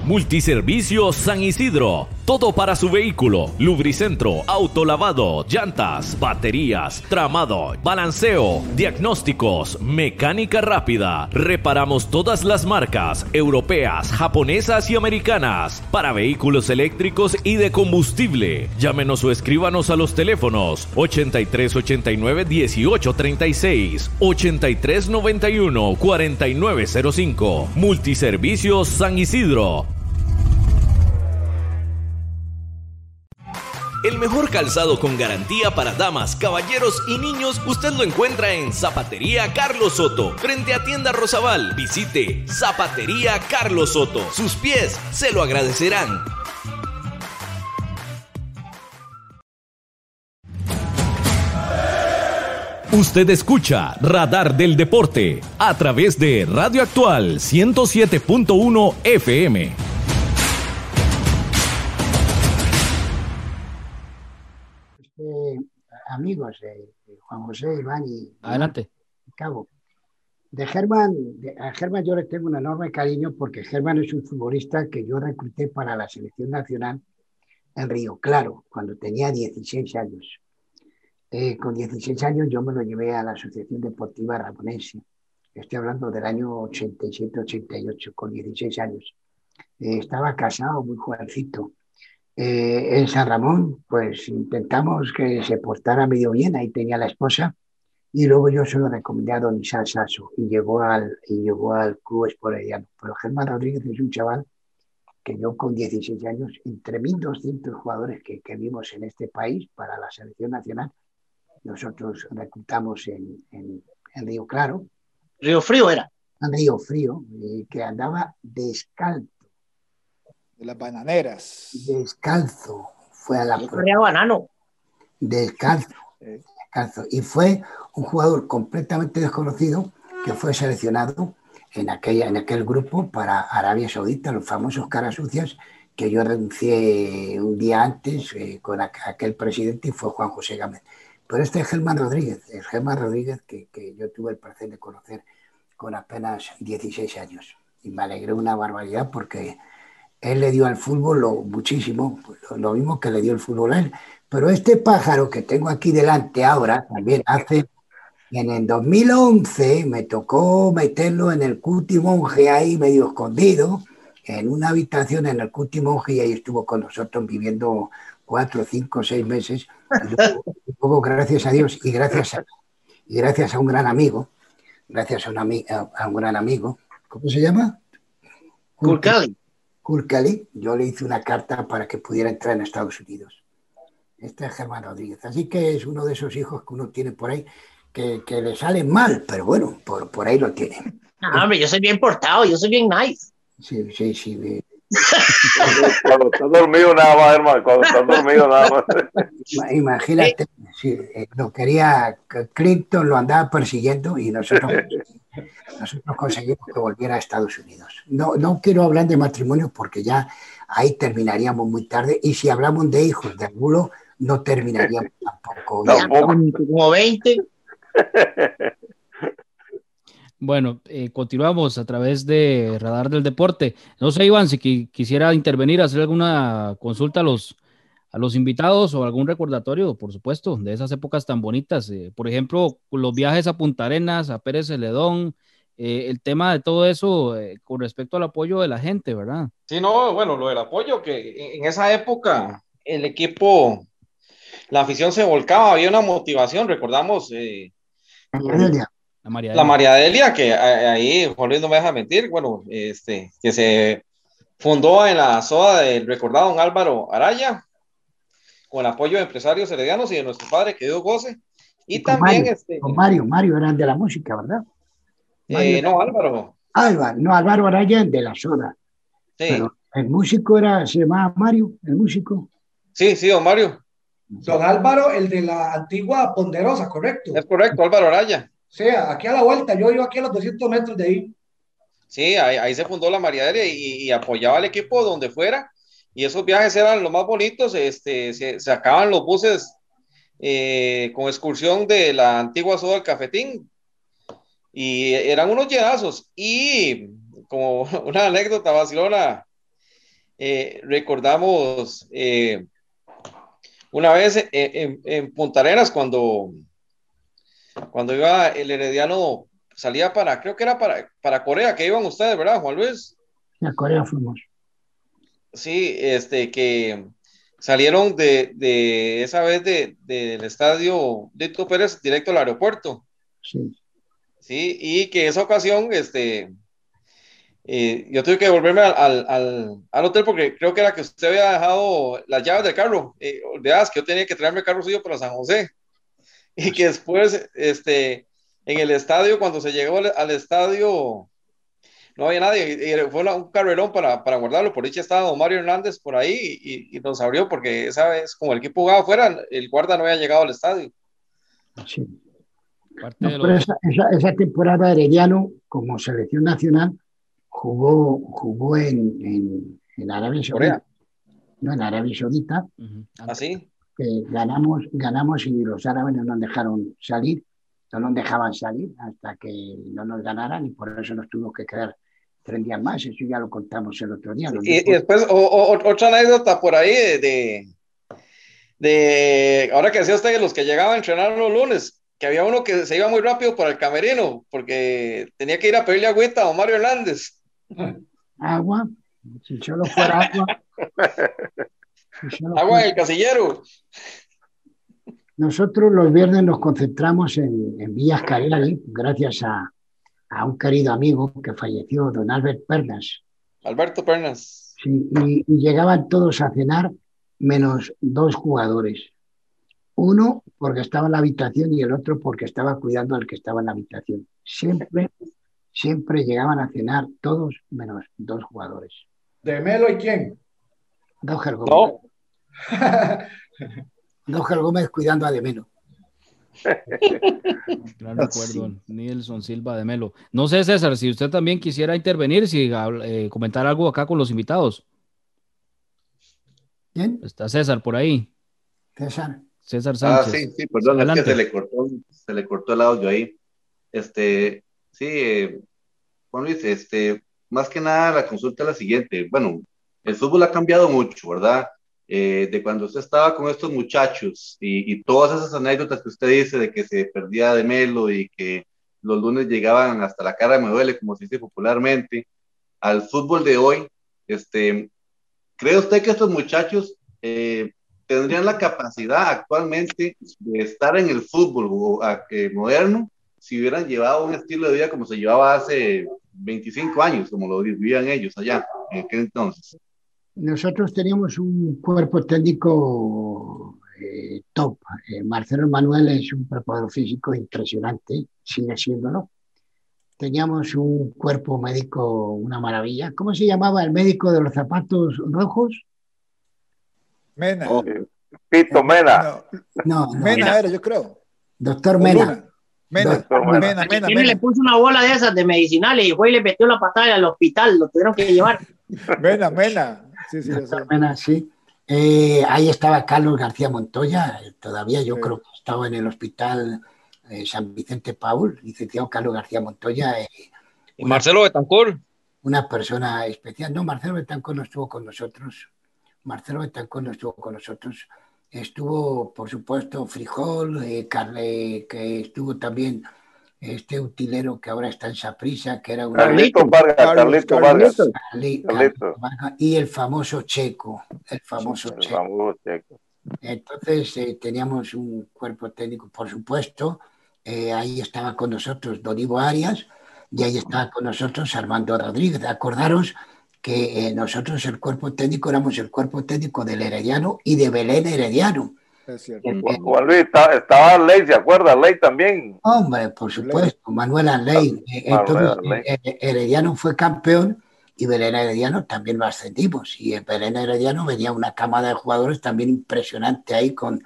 Speaker 1: Multiservicios San Isidro todo para su vehículo. Lubricentro, autolavado, llantas, baterías, tramado, balanceo, diagnósticos, mecánica rápida. Reparamos todas las marcas europeas, japonesas y americanas para vehículos eléctricos y de combustible. Llámenos o escríbanos a los teléfonos 8389 1836 8391 4905. Multiservicios San Isidro El mejor calzado con garantía para damas, caballeros y niños usted lo encuentra en Zapatería Carlos Soto, frente a Tienda Rosabal. Visite Zapatería Carlos Soto. Sus pies se lo agradecerán. Usted escucha Radar del Deporte a través de Radio Actual 107.1 FM.
Speaker 3: Amigos, de Juan José, Iván y...
Speaker 2: Adelante.
Speaker 3: Cabo. De Germán, a Germán yo le tengo un enorme cariño porque Germán es un futbolista que yo recluté para la selección nacional en Río Claro, cuando tenía 16 años. Eh, con 16 años yo me lo llevé a la Asociación Deportiva Ramonense. Estoy hablando del año 87-88, con 16 años. Eh, estaba casado, muy jovencito. Eh, en San Ramón, pues intentamos que se portara medio bien, ahí tenía la esposa, y luego yo se lo recomendé a Don Isaac Sasso y llegó al, y llegó al club esporediano. Pero Germán Rodríguez es un chaval que yo con 16 años, entre 1.200 jugadores que, que vimos en este país para la selección nacional, nosotros reclutamos en, en, Río Claro.
Speaker 5: Río Frío era.
Speaker 3: En Río Frío, eh, que andaba descalzo
Speaker 9: de las bananeras.
Speaker 3: Descalzo. Fue a la
Speaker 5: prueba. banano.
Speaker 3: Descalzo. Descalzo. Y fue un jugador completamente desconocido que fue seleccionado en, aquella, en aquel grupo para Arabia Saudita, los famosos caras sucias, que yo renuncié un día antes eh, con aquel presidente y fue Juan José Gámez. Pero este es Germán Rodríguez, es Germán Rodríguez que, que yo tuve el placer de conocer con apenas 16 años. Y me alegré una barbaridad porque él le dio al fútbol lo, muchísimo, lo, mismo que le dio el fútbol a él. Pero este pájaro que tengo aquí delante ahora, también hace, en el 2011 me tocó meterlo en el Cuti Monje ahí medio escondido, en una habitación en el Cuti Monje y ahí estuvo con nosotros viviendo cuatro, cinco, seis meses. (laughs) Gracias a Dios y gracias a, y gracias a un gran amigo, gracias a un, a un gran amigo, ¿cómo se llama?
Speaker 5: Kurkali.
Speaker 3: Kurkali, yo le hice una carta para que pudiera entrar en Estados Unidos. Este es Germán Rodríguez. Así que es uno de esos hijos que uno tiene por ahí que, que le salen mal, pero bueno, por, por ahí lo tiene.
Speaker 5: No, hombre, yo soy bien portado, yo soy bien nice.
Speaker 3: Sí, sí, sí.
Speaker 8: cuando estás dormido nada más, hermano, cuando estás dormido nada más.
Speaker 3: Imagínate, sí, eh, lo quería, Clinton lo andaba persiguiendo y nosotros (laughs) nosotros conseguimos que volviera a Estados Unidos. No, no quiero hablar de matrimonio porque ya ahí terminaríamos muy tarde y si hablamos de hijos de Angulo, no terminaríamos (laughs) tampoco.
Speaker 5: Como 20.
Speaker 2: Bueno, eh, continuamos a través de Radar del Deporte. No sé, Iván, si quisiera intervenir, hacer alguna consulta a los, a los invitados o algún recordatorio, por supuesto, de esas épocas tan bonitas. Eh, por ejemplo, los viajes a Punta Arenas, a Pérez Celedón, eh, el tema de todo eso con respecto al apoyo de la gente, ¿verdad?
Speaker 7: Sí, no, bueno, lo del apoyo, que en esa época el equipo, la afición se volcaba, había una motivación, recordamos. La María Delia, que ahí, Juan Luis no me deja mentir, bueno, este, que se fundó en la SOA del recordado don Álvaro Araya, con el apoyo de empresarios heredianos y de nuestro padre, que dio goce. Y, también,
Speaker 3: Mario,
Speaker 7: este.
Speaker 3: Con Mario, Mario eran de la música, ¿verdad?
Speaker 7: Eh, no, Álvaro.
Speaker 3: Álvaro, no, Álvaro Araya de la SODA. Sí. Pero el músico era, se llamaba Mario, el músico.
Speaker 7: Sí, sí, don Mario.
Speaker 4: Don Álvaro, el de la antigua Ponderosa, correcto.
Speaker 7: Es correcto, Álvaro Araya.
Speaker 4: Sí, aquí a la vuelta, yo iba aquí a los 200 metros de ahí.
Speaker 7: Sí, ahí, se fundó la Mariaderia y, y, apoyaba al equipo donde fuera. Y esos viajes eran los más bonitos. Este, se sacaban los buses eh, con excursión de la antigua Soda del Cafetín. Y eran unos llenazos. Y como (laughs) una anécdota vacilona, eh, recordamos eh, una vez en, en Arenas cuando cuando iba el Herediano, salía para, creo que era para, para Corea, que iban ustedes, ¿verdad, Juan Luis?
Speaker 3: A Corea fuimos.
Speaker 7: Sí, este, que salieron de, de esa vez del de, estadio Dito Pérez directo al aeropuerto.
Speaker 3: Sí.
Speaker 7: Sí, y que esa ocasión, este, eh, yo tuve que volverme al, al, al, hotel porque creo que era que usted había dejado las llaves del carro. Eh, que yo tenía que traerme el carro suyo para San José y que después, este, en el estadio, cuando se llegó al, estadio, no había nadie, y fue un carrerón para, para guardarlo, por dicha estaba don Mario Hernández por ahí y, nos abrió porque esa vez, como el equipo jugaba afuera, el guarda no había llegado al estadio.
Speaker 3: Sí. pero esa, esa, temporada Herediano, como selección nacional, jugó, jugó en, en, en Arabia Saudita. No, en Arabia Saudita.
Speaker 7: ¿Así? ¿Ah,
Speaker 3: ganamos, ganamos y los árabes no nos dejaron salir, no nos dejaban salir hasta que no nos ganaran y por eso nos tuvimos que quedar tres días más, eso ya lo contamos el otro día.
Speaker 7: Y, después otra anécdota por ahí de, de, ahora que decía usted que los que llegaban a entrenar los lunes, que había uno que se iba muy rápido para el camerino porque tenía que ir a pedirle agüita a don Mario Hernández. (laughs)
Speaker 3: Agua, si solo fuera agua. (laughs)
Speaker 7: Agua en el casillero.
Speaker 3: Nosotros los viernes nos concentramos en, en Villas Cariali, gracias a, a, un querido amigo que falleció, don Albert Pernas.
Speaker 7: Alberto Pernas.
Speaker 3: Sí, y, y llegaban todos a cenar menos dos jugadores. Uno porque estaba en la habitación y el otro porque estaba cuidando al que estaba en la habitación. Siempre, siempre llegaban a cenar todos menos dos jugadores.
Speaker 4: ¿De Melo y quién?
Speaker 3: Gómez. (laughs) No. Gómez cuidando a De Melo. (laughs)
Speaker 2: Gran recuerdo, Nilson Silva de Melo. No sé, César, si usted también quisiera intervenir, si eh, comentar algo acá con los invitados.
Speaker 3: ¿Quién?
Speaker 2: Está César por ahí.
Speaker 3: César.
Speaker 2: César ah, Sánchez.
Speaker 6: Ah, sí, sí, perdón, es que se le cortó, se le cortó el audio ahí. Este, sí, eh, Juan Luis, este, más que nada la consulta es la siguiente. Bueno, el fútbol ha cambiado mucho, ¿verdad? Eh, de cuando usted estaba con estos muchachos y, todas esas anécdotas que usted dice de que se perdía de Melo y que los lunes llegaban hasta la cara me duele, como se dice popularmente, al fútbol de hoy, este, ¿cree usted que estos muchachos eh, tendrían la capacidad actualmente de estar en el fútbol moderno si hubieran llevado un estilo de vida como se llevaba hace 25 años, como lo vivían ellos allá en aquel entonces?
Speaker 3: Nosotros teníamos un cuerpo técnico eh, top. Eh, Marcelo Manuel es un preparador físico impresionante, sigue siéndolo. Teníamos un cuerpo médico, una maravilla. ¿Cómo se llamaba el médico de los zapatos rojos?
Speaker 8: Mena. Oh, Pito Mena.
Speaker 3: No,
Speaker 9: no, Mena era, yo creo.
Speaker 3: Doctor Mena.
Speaker 5: Mena, Mena, Mena, Mena, le puso una bola de esas de medicinales y fue y le metió la patada al hospital, lo tuvieron que llevar. (laughs)
Speaker 9: Mena, Mena.
Speaker 3: Sí, sí, sí. Eh, ahí estaba Carlos García Montoya, todavía yo creo que estaba en el hospital eh, San Vicente Paul, licenciado Carlos García Montoya. eh,
Speaker 7: Y Marcelo Betancourt.
Speaker 3: una persona especial. No, Marcelo Betancourt no estuvo con nosotros. Marcelo Betancourt no estuvo con nosotros. Estuvo, por supuesto, Frijol, eh, Carle, que estuvo también este utilero que ahora está en Saprisa, que era un
Speaker 8: Carlitos Vargas, Carlitos Vargas.
Speaker 3: Carli-
Speaker 8: Carlitos.
Speaker 3: Vargas, y el famoso Checo, el famoso
Speaker 8: El
Speaker 3: Checo.
Speaker 8: famoso Checo.
Speaker 3: Entonces eh, teníamos un cuerpo técnico, por supuesto. eh, ahí estaba con nosotros Don Ivo Arias y ahí estaba con nosotros Armando Rodríguez. Acordaros que eh, nosotros el cuerpo técnico éramos el cuerpo técnico del Herediano y de Belén Herediano.
Speaker 9: Es cierto.
Speaker 8: Juan- Juan Luis, está- estaba Ley, ¿se acuerda? Ley también.
Speaker 3: Hombre, por supuesto, Manuel Arley. Eh, Entonces, eh, eh, Herediano fue campeón y Belén Herediano también lo ascendimos. Y en Belén Herediano venía una cámara de jugadores también impresionante ahí con,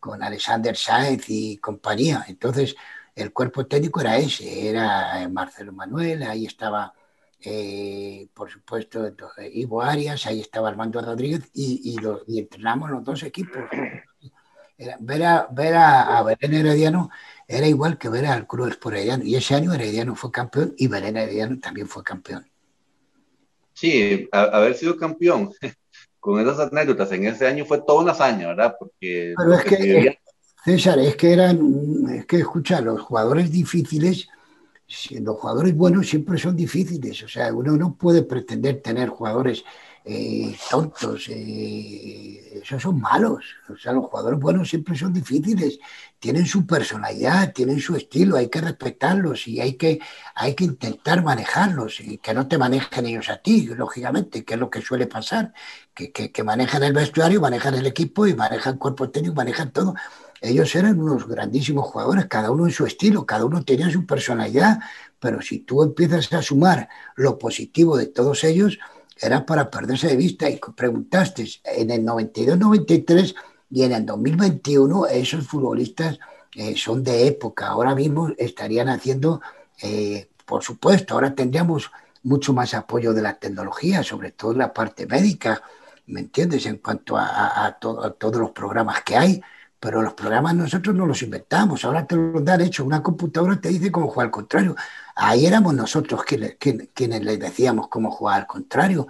Speaker 3: con Alexander Sáenz y compañía. Entonces, el cuerpo técnico era ese, era Marcelo Manuel, ahí estaba, eh, por supuesto, entonces, Ivo Arias, ahí estaba Armando Rodríguez y, y, los- y entrenamos los dos equipos. Era- ver a, ver a, a Belén Herediano era igual que ver al Cruz por Herediano. Y ese año Herediano fue campeón y Belén Herediano también fue campeón.
Speaker 6: Sí, a- haber sido campeón (laughs) con esas anécdotas en ese año fue toda una hazaña, ¿verdad? Porque
Speaker 3: Pero es
Speaker 6: que vivía-
Speaker 3: César, es que eran, es que escucha, los jugadores difíciles, los jugadores buenos siempre son difíciles. O sea, uno no puede pretender tener jugadores eh, tontos, eh, esos son malos. O sea, los jugadores buenos siempre son difíciles, tienen su personalidad, tienen su estilo, hay que respetarlos y hay que, hay que intentar manejarlos y que no te manejen ellos a ti, lógicamente, que es lo que suele pasar, que, que, que manejan el vestuario, manejan el equipo y manejan cuerpo técnico, manejan todo. Ellos eran unos grandísimos jugadores, cada uno en su estilo, cada uno tenía su personalidad, pero si tú empiezas a sumar lo positivo de todos ellos, era para perderse de vista. Y preguntaste, en el 92-93 y en el 2021, esos futbolistas eh, son de época. Ahora mismo estarían haciendo, eh, por supuesto, ahora tendríamos mucho más apoyo de la tecnología, sobre todo en la parte médica, ¿me entiendes? En cuanto a, a- a a todos los programas que hay, pero los programas nosotros no los inventamos, ahora te los dan hecho, una computadora te dice cómo jugar al contrario. Ahí éramos nosotros quienes, quienes, quienes les decíamos cómo jugar al contrario,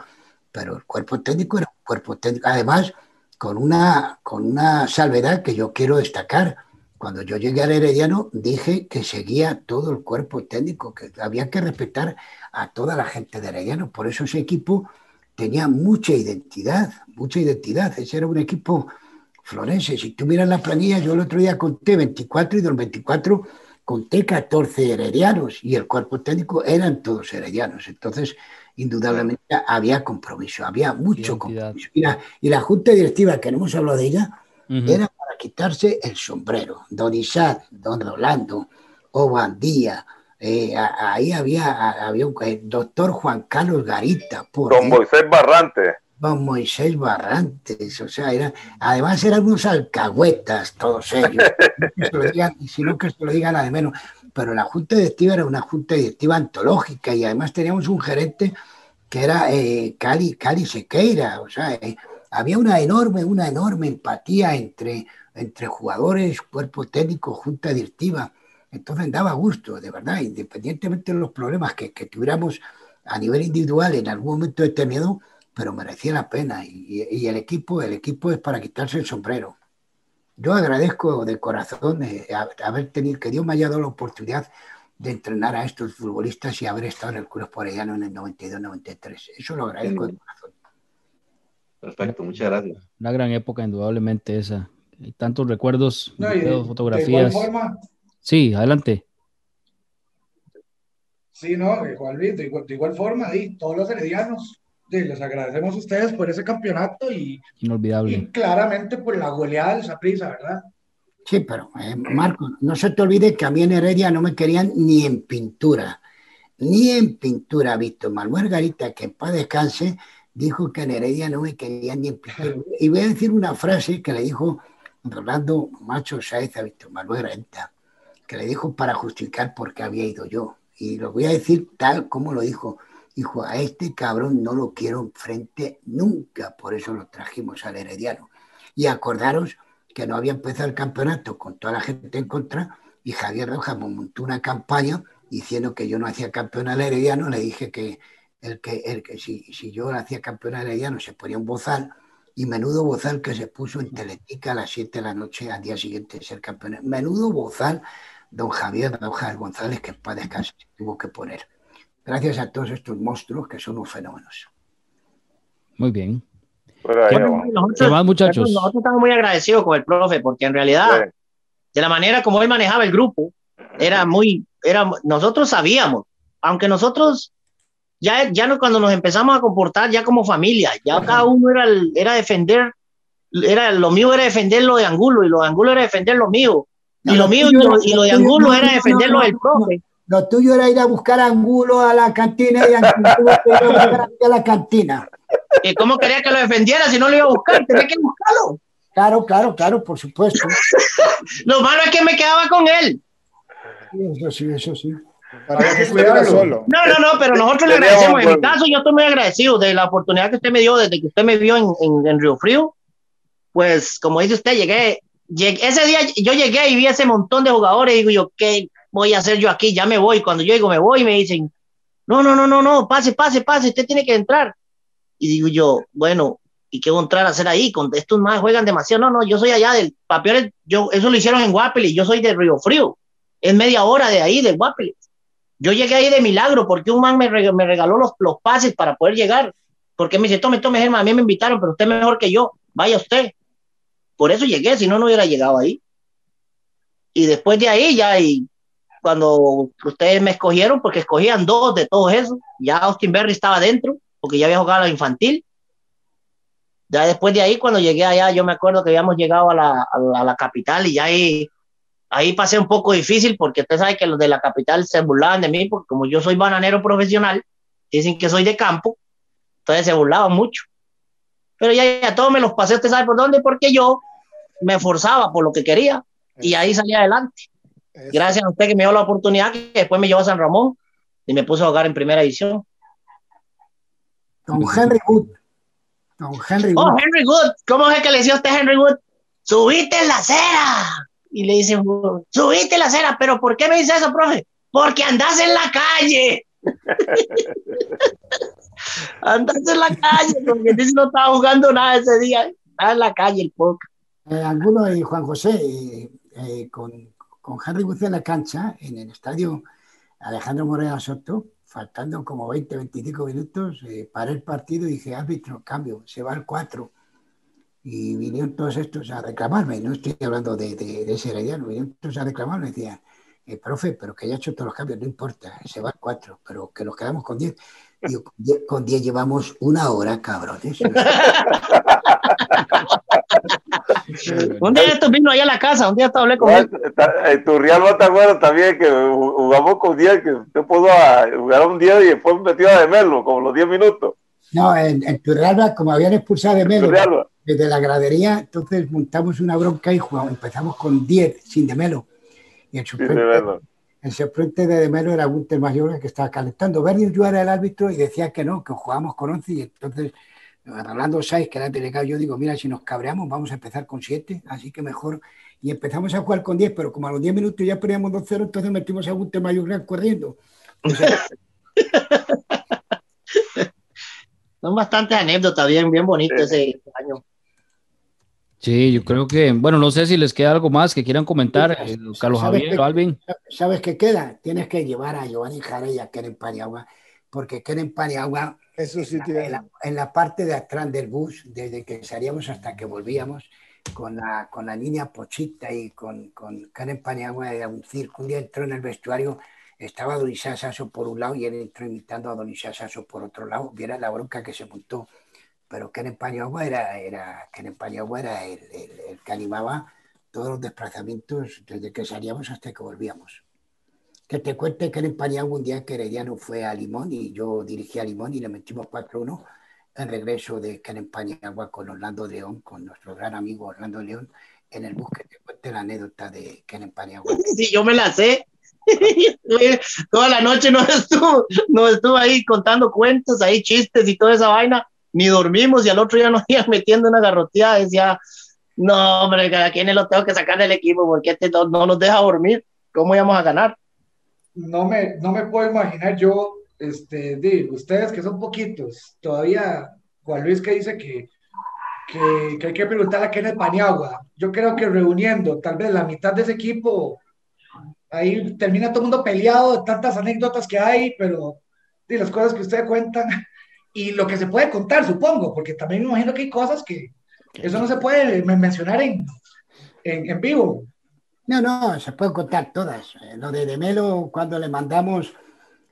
Speaker 3: pero el cuerpo técnico era un cuerpo técnico, además con una, con una salvedad que yo quiero destacar. Cuando yo llegué al Herediano dije que seguía todo el cuerpo técnico, que había que respetar a toda la gente de Herediano, por eso ese equipo tenía mucha identidad, mucha identidad, ese era un equipo florense. Si tú miras la planilla, yo el otro día conté 24 y de los 24 conté 14 heredianos y el cuerpo técnico eran todos heredianos. Entonces, indudablemente había compromiso, había mucho
Speaker 2: Identidad.
Speaker 3: compromiso. Y la, y la junta directiva, que no hemos hablado de ella, era para quitarse el sombrero. Don Isaac, Don Rolando, Obandía, eh, ahí había, había un el doctor Juan Carlos Garita, por
Speaker 8: Don. Moisés Barrante.
Speaker 3: Don Moisés Barrantes, o sea, además eran unos alcahuetas todos ellos, que se lo digan, y si no que se lo digan a de menos, pero la junta directiva era una junta directiva antológica y además teníamos un gerente que era eh, Cali, Cali Sequeira, o sea, eh, había una enorme, una enorme empatía entre, entre jugadores, cuerpo técnico, junta directiva, entonces daba gusto, de verdad, independientemente de los problemas que, que tuviéramos a nivel individual en algún momento determinado, pero merecía la pena. Y, y el equipo, el equipo es para quitarse el sombrero. Yo agradezco de corazón eh, haber tenido, que Dios me haya dado la oportunidad de entrenar a estos futbolistas y haber estado en el Club Porellano en el 92-93. Eso lo agradezco de corazón.
Speaker 6: Perfecto, muchas gracias.
Speaker 2: Una gran época, indudablemente esa. Hay tantos recuerdos,
Speaker 4: No, y de-
Speaker 2: videos,
Speaker 4: de igual
Speaker 2: fotografías.
Speaker 4: forma,
Speaker 2: Sí, adelante.
Speaker 4: Sí, no, Juan Luis, de igual, de igual forma, di, todos los heredianos, di, les agradecemos a ustedes por ese campeonato y, y
Speaker 2: Inolvidable.
Speaker 4: claramente por la goleada del Saprissa, ¿verdad?
Speaker 3: Sí, pero eh, Marco, no se te olvide que a mí en Heredia no me querían ni en pintura, ni en pintura, Víctor Manuel Garita, que en paz descanse, dijo que en Heredia no me querían ni en pintura. Y voy a decir una frase que le dijo Rolando Macho Sáez a Víctor Manuel Garita, que le dijo para justificar por qué había ido yo. Y lo voy a decir tal como lo dijo. Dijo, a este cabrón no lo quiero enfrente nunca, por eso lo trajimos al Herediano. Y acordaros que no había empezado el campeonato con toda la gente en contra y Javier Rojas montó una campaña diciendo que yo no hacía campeón al herediano, le dije que, el que, el que si, si yo hacía campeón al herediano se ponía un bozal, y menudo bozal que se puso en Teletica a las 7 de la noche al día siguiente de ser campeón. Menudo bozal, don Javier Rojas González, que para descansar tuvo que poner. Gracias a todos estos monstruos que son unos fenómenos.
Speaker 2: Muy bien.
Speaker 8: Ahí
Speaker 5: Bueno,
Speaker 8: vamos.
Speaker 5: nosotros,
Speaker 2: ¿Qué más, muchachos?
Speaker 5: nosotros estamos muy agradecidos con el profe, porque en realidad, de la manera como él manejaba el grupo, era muy, era, nosotros sabíamos, aunque nosotros ya, ya no, cuando nos empezamos a comportar ya como familia, ya cada uno era, el- era defender, era, lo mío era defender lo de Angulo y lo de Angulo era defender lo mío. Y
Speaker 3: No,
Speaker 5: lo mío y lo, y lo de Angulo
Speaker 3: no,
Speaker 5: era defender lo del profe.
Speaker 3: Lo tuyo era ir a buscar angulo a la cantina y Angulo a a a la cantina.
Speaker 5: ¿Y ¿Cómo quería que lo defendiera si no lo iba a buscar? Tenía que buscarlo.
Speaker 3: Claro, claro, claro, por supuesto. (laughs)
Speaker 5: Lo malo es que me quedaba con él.
Speaker 3: Eso sí, eso sí.
Speaker 9: Para que estuviera solo.
Speaker 5: No, no, no, pero nosotros le
Speaker 8: Teníamos
Speaker 5: agradecemos. En mi caso, yo estoy muy agradecido de la oportunidad que usted me dio desde que usted me vio en, en, en Río Frío. Pues, como dice usted, llegué, llegué- ese día yo llegué y vi ese montón de jugadores y digo yo, ¿qué voy a hacer yo aquí? Ya me voy. Cuando yo digo me voy, me dicen, no, no, no, no, no, pase, pase, pase, usted tiene que entrar. Y digo yo, bueno, ¿y qué voy a entrar a hacer ahí? Con estos más juegan demasiado. No, no, yo soy allá del Papioles, yo, eso lo hicieron en Guapeli, yo soy de Río Frío. Es media hora de ahí, de Guapeli. Yo llegué ahí de milagro porque un man me, reg- me regaló los, los pases para poder llegar. Porque me dice, tome, tome, Germán, a mí me invitaron, pero usted mejor que yo, vaya usted. Por eso llegué, si no, no hubiera llegado ahí. Y después de ahí, ya, y cuando ustedes me escogieron, porque escogían dos de todos esos, ya Austin Berry estaba dentro, porque ya había jugado a la infantil. Ya después de ahí, cuando llegué allá, yo me acuerdo que habíamos llegado a la, a la, a la capital y ya ahí ahí pasé un poco difícil porque usted sabe que los de la capital se burlaban de mí porque como yo soy bananero profesional, dicen que soy de campo, entonces se burlaban mucho. Pero ya, ya todos me los pasé, usted sabe por dónde, porque yo me esforzaba por lo que quería y ahí salí adelante.
Speaker 9: Eso.
Speaker 5: Gracias a usted que me dio la oportunidad, que después me llevó a San Ramón y me puso a jugar en primera edición.
Speaker 3: Don Henry Wood. Don Henry
Speaker 5: Oh,
Speaker 3: Wood.
Speaker 5: Henry Good, ¿cómo es que le decía a usted Henry Good? Subiste en la acera. Y le dice, subiste en la acera, pero ¿por qué me dice eso, profe? Porque andas en la calle. (laughs) andas en la calle, porque dice no estaba jugando nada ese día. Estaba en la calle el poco.
Speaker 3: Eh, Angulo y Juan José, eh, eh, con, con Henry Wood en la cancha, en el estadio Alejandro Moreno Soto, faltando como 20, 25 minutos, eh, paré el partido dije, árbitro, cambio, se va al 4. Y vinieron todos estos a reclamarme, no estoy hablando de, ese herediano, vinieron todos a reclamarme, decían, eh, profe, pero que haya hecho todos los cambios, no importa, se va al 4, pero que nos quedamos con 10. Digo, con 10 con 10 llevamos una hora, cabrones. (laughs)
Speaker 5: Un día esto vino allá a la casa, un día esto hablé con él.
Speaker 8: En tu Real acuerdas también que jugamos con 10, que usted pudo a- jugar un día y después metió a de Melo, como los 10 minutos.
Speaker 3: No, en, en Turrialba, como habían expulsado de Melo desde la gradería, entonces montamos una bronca y jugamos, empezamos con 10 sin de Melo. Y el suplente,
Speaker 8: Melo.
Speaker 3: el suplente de de Melo era Gunter Mayor que estaba calentando. Bernie yo era el árbitro y decía que no, que jugábamos con 11 y entonces Rolando Sáez, que era el delegado, yo digo, mira, si nos cabreamos vamos a empezar con 7, así que mejor. Y empezamos a jugar con 10, pero como a los 10 minutos ya perdíamos 2-0, entonces metimos a Gunter Mayor corriendo. O sea, (laughs)
Speaker 5: Son bastantes anécdotas bien, bien bonitas ese año.
Speaker 2: Sí, yo creo que, bueno, no sé si les queda algo más que quieran comentar, eh, Carlos
Speaker 3: ¿Sabes
Speaker 2: Javier
Speaker 3: qué?
Speaker 2: o Alvin.
Speaker 3: ¿Sabes qué queda? Tienes que llevar a Giovanni Jara y a Keren Paniagua, porque Keren Paniagua,
Speaker 9: Eso sí
Speaker 3: en la, en la parte de atrás del bus, desde que salíamos hasta que volvíamos, con la, con la niña Pochita y con, con Karen Paniagua, era un circo. Un día entró en el vestuario, estaba Don Isaac Sasso por un lado y él entró imitando a Don Isaac Sasso por otro lado. Viera la bronca que se montó. Pero Karen Paniagua era, era, Karen Paniagua era el, el, el que animaba todos los desplazamientos desde que salíamos hasta que volvíamos. Que te cuente que en Paniagua un día que Herediano fue a Limón y yo dirigí a Limón y le metimos 4-1 en regreso de Karen Paniagua con Orlando León, con nuestro gran amigo Orlando León, en el bus que te cuente la anécdota de Karen Paniagua. (laughs)
Speaker 5: Sí, yo me la sé. (laughs) Toda la noche nos estuvo, nos estuvo ahí contando cuentos, ahí chistes y toda esa vaina. Ni dormimos y al otro día nos (laughs) iban metiendo una garroteada. Decía, no, hombre, ¿a quiénes lo tengo que sacar del equipo? Porque este no, no nos deja dormir. ¿cómo íbamos a ganar?
Speaker 4: No me, no me puedo imaginar yo, este, de, ustedes que son poquitos, todavía Juan Luis que dice que, que, que hay que preguntarle a Kenneth Paniagua. Yo creo que reuniendo tal vez la mitad de ese equipo, ahí termina todo el mundo peleado de tantas anécdotas que hay, pero de las cosas que ustedes cuentan (laughs) y lo que se puede contar, supongo, porque también me imagino que hay cosas que eso no se puede mencionar en, en, en vivo.
Speaker 3: No, no, se pueden contar todas. Eh, Lo de Demelo, cuando le mandamos,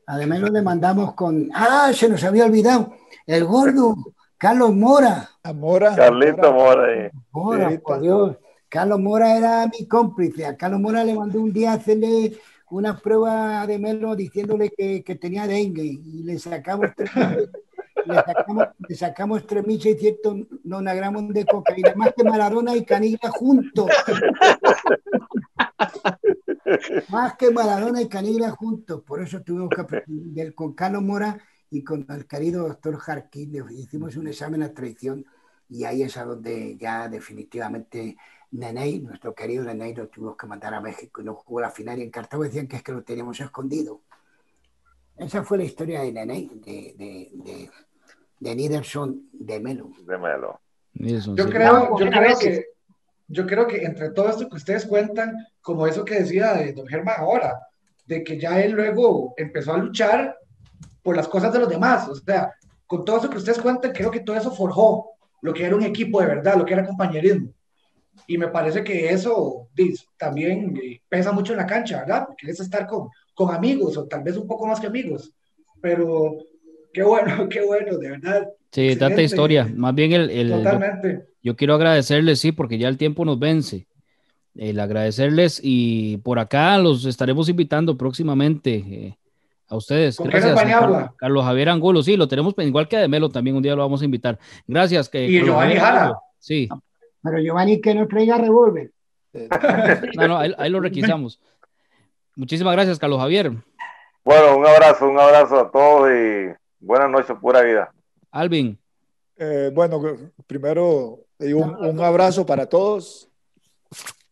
Speaker 3: a Demelo le mandamos con, ah, se nos había olvidado, el gordo, Carlos Mora.
Speaker 9: A Mora.
Speaker 8: Carlito Mora. eh.
Speaker 3: Mora,
Speaker 9: Ahorita.
Speaker 3: por Dios. Carlos Mora era mi cómplice. A Carlos Mora le mandé un día a hacerle una prueba de Melo diciéndole que, que tenía dengue y le sacamos 3.000 (laughs) le sacamos, le sacamos 3.600 nonagramos de cocaína, más que Maradona y Canilla juntos. Más que Maradona y Canilla juntos. Por eso tuvimos que aprender con Carlos Mora y con el querido doctor Jarquín. Le hicimos un examen a traición y ahí es a donde ya definitivamente Neney, nuestro querido Neney, lo tuvimos que mandar a México y no jugó la final. Y en Cartago decían que es que lo teníamos escondido. Esa fue la historia de de, de, de Niederson de Melo.
Speaker 8: De Melo.
Speaker 4: Yo
Speaker 2: sí.
Speaker 4: creo, yo creo que yo creo que entre todo esto que ustedes cuentan, como eso que decía de don Germán ahora, de que ya él luego empezó a luchar por las cosas de los demás, o sea, con todo eso que ustedes cuentan, creo que todo eso forjó lo que era un equipo de verdad, lo que era compañerismo. Y me parece que eso también eh, pesa mucho en la cancha, ¿verdad? Porque es estar con, con amigos, o tal vez un poco más que amigos. Pero qué bueno, (laughs) qué bueno, de verdad.
Speaker 2: Sí, tanta historia. Más bien el, el- yo,
Speaker 4: Totalmente.
Speaker 2: yo quiero agradecerles, sí, porque ya el tiempo nos vence. El agradecerles y por acá los estaremos invitando próximamente eh, a ustedes.
Speaker 4: Con
Speaker 2: Gracias. Carlos, Carlos Javier Angulo. Sí, lo tenemos pe- igual que a Demelo también un día lo vamos a invitar. Gracias. Que,
Speaker 4: Y
Speaker 2: Carlos
Speaker 4: Giovanni
Speaker 2: Javier
Speaker 4: Jara.
Speaker 2: Sí,
Speaker 3: Pero Giovanni, que no traiga revólver. (laughs)
Speaker 2: no, no, ahí, ahí lo requisamos. Muchísimas gracias, Carlos Javier.
Speaker 8: Bueno, un abrazo, un abrazo a todos y buenas noches, pura vida.
Speaker 2: Alvin,
Speaker 9: Eh, bueno, primero un, un abrazo para todos.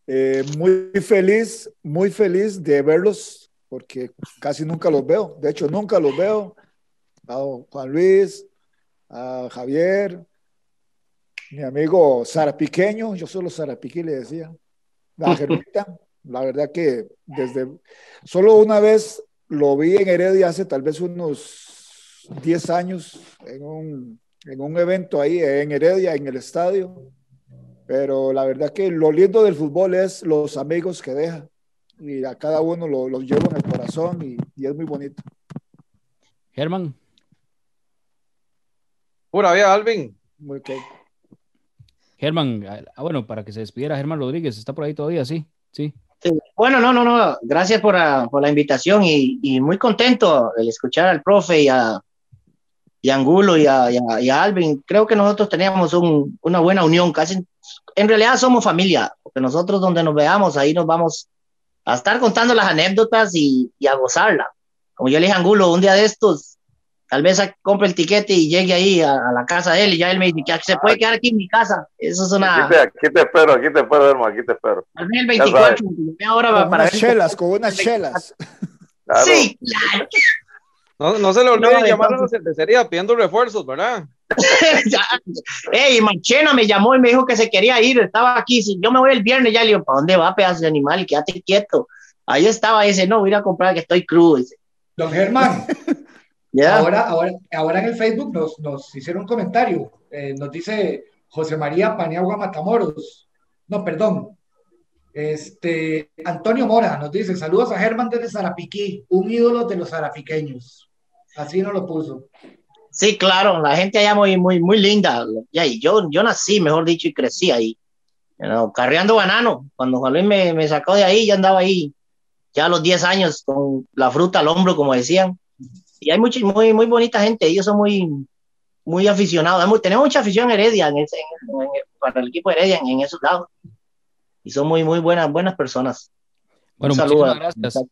Speaker 9: Eh, muy feliz, muy feliz de verlos, porque casi nunca los veo. De hecho, nunca los veo. A Juan Luis, a Javier, mi amigo Sarapiqueño, yo solo Sarapiqui le decía. La (laughs) Germita, la verdad que desde solo una vez lo vi en Heredia hace tal vez unos 10 años en un, en un evento ahí en Heredia, en el estadio. Pero la verdad que lo lindo del fútbol es los amigos que deja. Y a cada uno lo- los llevo en el corazón y, y es muy bonito.
Speaker 2: Germán,
Speaker 7: Pura vida, Alvin.
Speaker 9: Muy ok.
Speaker 2: Germán, ah, bueno, para que se despidiera Germán Rodríguez, está por ahí todavía, sí, sí.
Speaker 5: Sí. Bueno, no, no, no. Gracias por, la- por la invitación y, y muy contento el escuchar al profe y a, y Angulo y a, y a- y a Alvin. Creo que nosotros teníamos un- una buena unión. Casi, en realidad somos familia, porque nosotros donde nos veamos, ahí nos vamos a estar contando las anécdotas y, y a gozarla. Como yo le dije a Angulo, un día de estos, tal vez compre el tiquete y llegue ahí a, a la casa de él y ya él me dice que se puede quedar aquí en mi casa. Eso es una...
Speaker 8: Aquí te, aquí te espero, aquí te espero, hermano, aquí te espero.
Speaker 5: Vez el
Speaker 8: Ya
Speaker 5: 24,
Speaker 8: sabes.
Speaker 5: que ahora
Speaker 9: Con
Speaker 5: para
Speaker 9: unas chelas, con unas chelas.
Speaker 8: Claro.
Speaker 5: Sí, claro.
Speaker 7: No, no se le olvide
Speaker 5: No,
Speaker 7: llamar a la cervecería pidiendo refuerzos, ¿verdad? (laughs)
Speaker 5: Ey, Manchena me llamó y me dijo que se quería ir, estaba aquí, si yo me voy el viernes, ya le digo, ¿para dónde va, pedazo de animal? Y quédate quieto. Ahí estaba, dice, no, voy a ir a comprar que estoy crudo. Dice,
Speaker 4: Don Germán, (laughs)
Speaker 5: ya,
Speaker 4: ahora, ahora, ahora en el Facebook nos, nos hicieron un comentario. Eh, nos dice José María Paniagua Matamoros. No, perdón. Este, Antonio Mora nos dice: Saludos a Germán desde Zarapiquí, un ídolo de los zarapiqueños. Así nos lo puso.
Speaker 5: sí, claro, la gente allá muy, muy, muy linda. Ya, y yo, yo nací, mejor dicho, y crecí ahí, you know, carreando banano. Cuando Juan Luis me, me sacó de ahí, ya andaba ahí, ya a los 10 años, con la fruta al hombro, como decían. Y hay mucha, muy, muy bonita gente, ellos son muy, muy aficionados. Tenemos mucha afición Heredia en ese- en- en- para el equipo Heredia en, en esos lados. Y son muy, muy buenas, buenas personas.
Speaker 2: Bueno,
Speaker 5: Un saludo
Speaker 2: muchísimas gracias.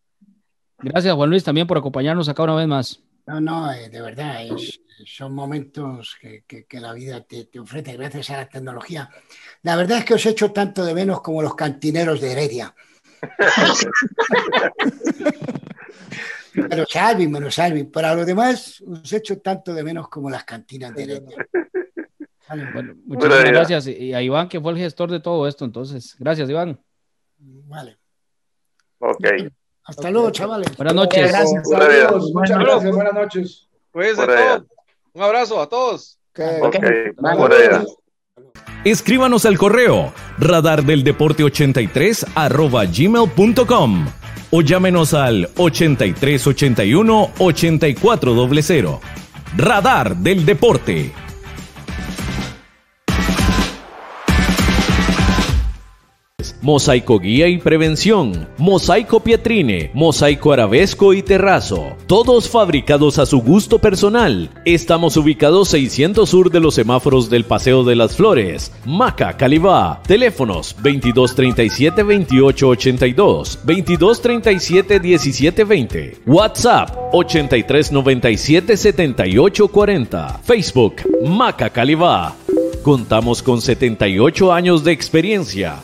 Speaker 2: Gracias, Juan Luis, también por acompañarnos acá una vez más.
Speaker 3: No, no, eh, de verdad, es- son momentos que, que- que la vida te, te ofrece gracias a la tecnología. La verdad es que os echo tanto de menos como los cantineros de Heredia. (laughs) Me lo salvi, me lo salvi. Para los demás, os echo tanto de menos como las cantinas de Heredia.
Speaker 2: Bueno, muchas gracias. Y a Iván, que fue el gestor de todo esto, entonces. Gracias, Iván.
Speaker 3: Vale.
Speaker 8: Ok.
Speaker 3: Hasta luego, chavales.
Speaker 2: Buenas noches.
Speaker 4: Gracias,
Speaker 8: Buenas
Speaker 4: saludos, muchas gracias, buenas noches.
Speaker 7: Todos. Un abrazo a todos.
Speaker 8: Ok. Por allá.
Speaker 1: Escríbanos al correo radardeldeporte83 arroba gmail.com o llámenos al 8381 8400. Radar del Deporte. Mosaico Guía y Prevención, Mosaico Pietrine, Mosaico Arabesco y Terrazo, todos fabricados a su gusto personal. Estamos ubicados 600 sur de los semáforos del Paseo de las Flores, Maca, Calibá. Teléfonos 2237 2882, 2237 1720, WhatsApp 8397 7840, Facebook Maca Calibá. Contamos con 78 años de experiencia.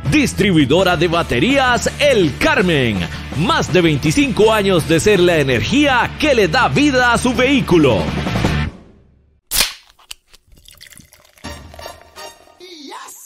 Speaker 1: Distribuidora de baterías El Carmen. Más de 25 años de ser la energía que le da vida a su vehículo.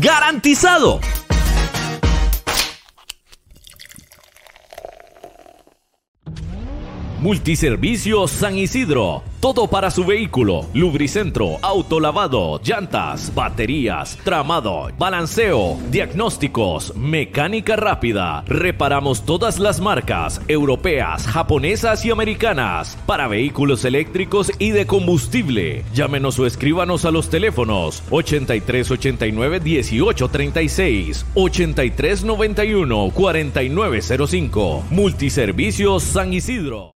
Speaker 1: ¡Garantizado! Multiservicios San Isidro. Todo para su vehículo. Lubricentro, autolavado, llantas, baterías, tramado, balanceo, diagnósticos, mecánica rápida. Reparamos todas las marcas europeas, japonesas y americanas para vehículos eléctricos y de combustible. Llámenos o escríbanos a los teléfonos 8389 1836, 8391 4905. Multiservicios San Isidro.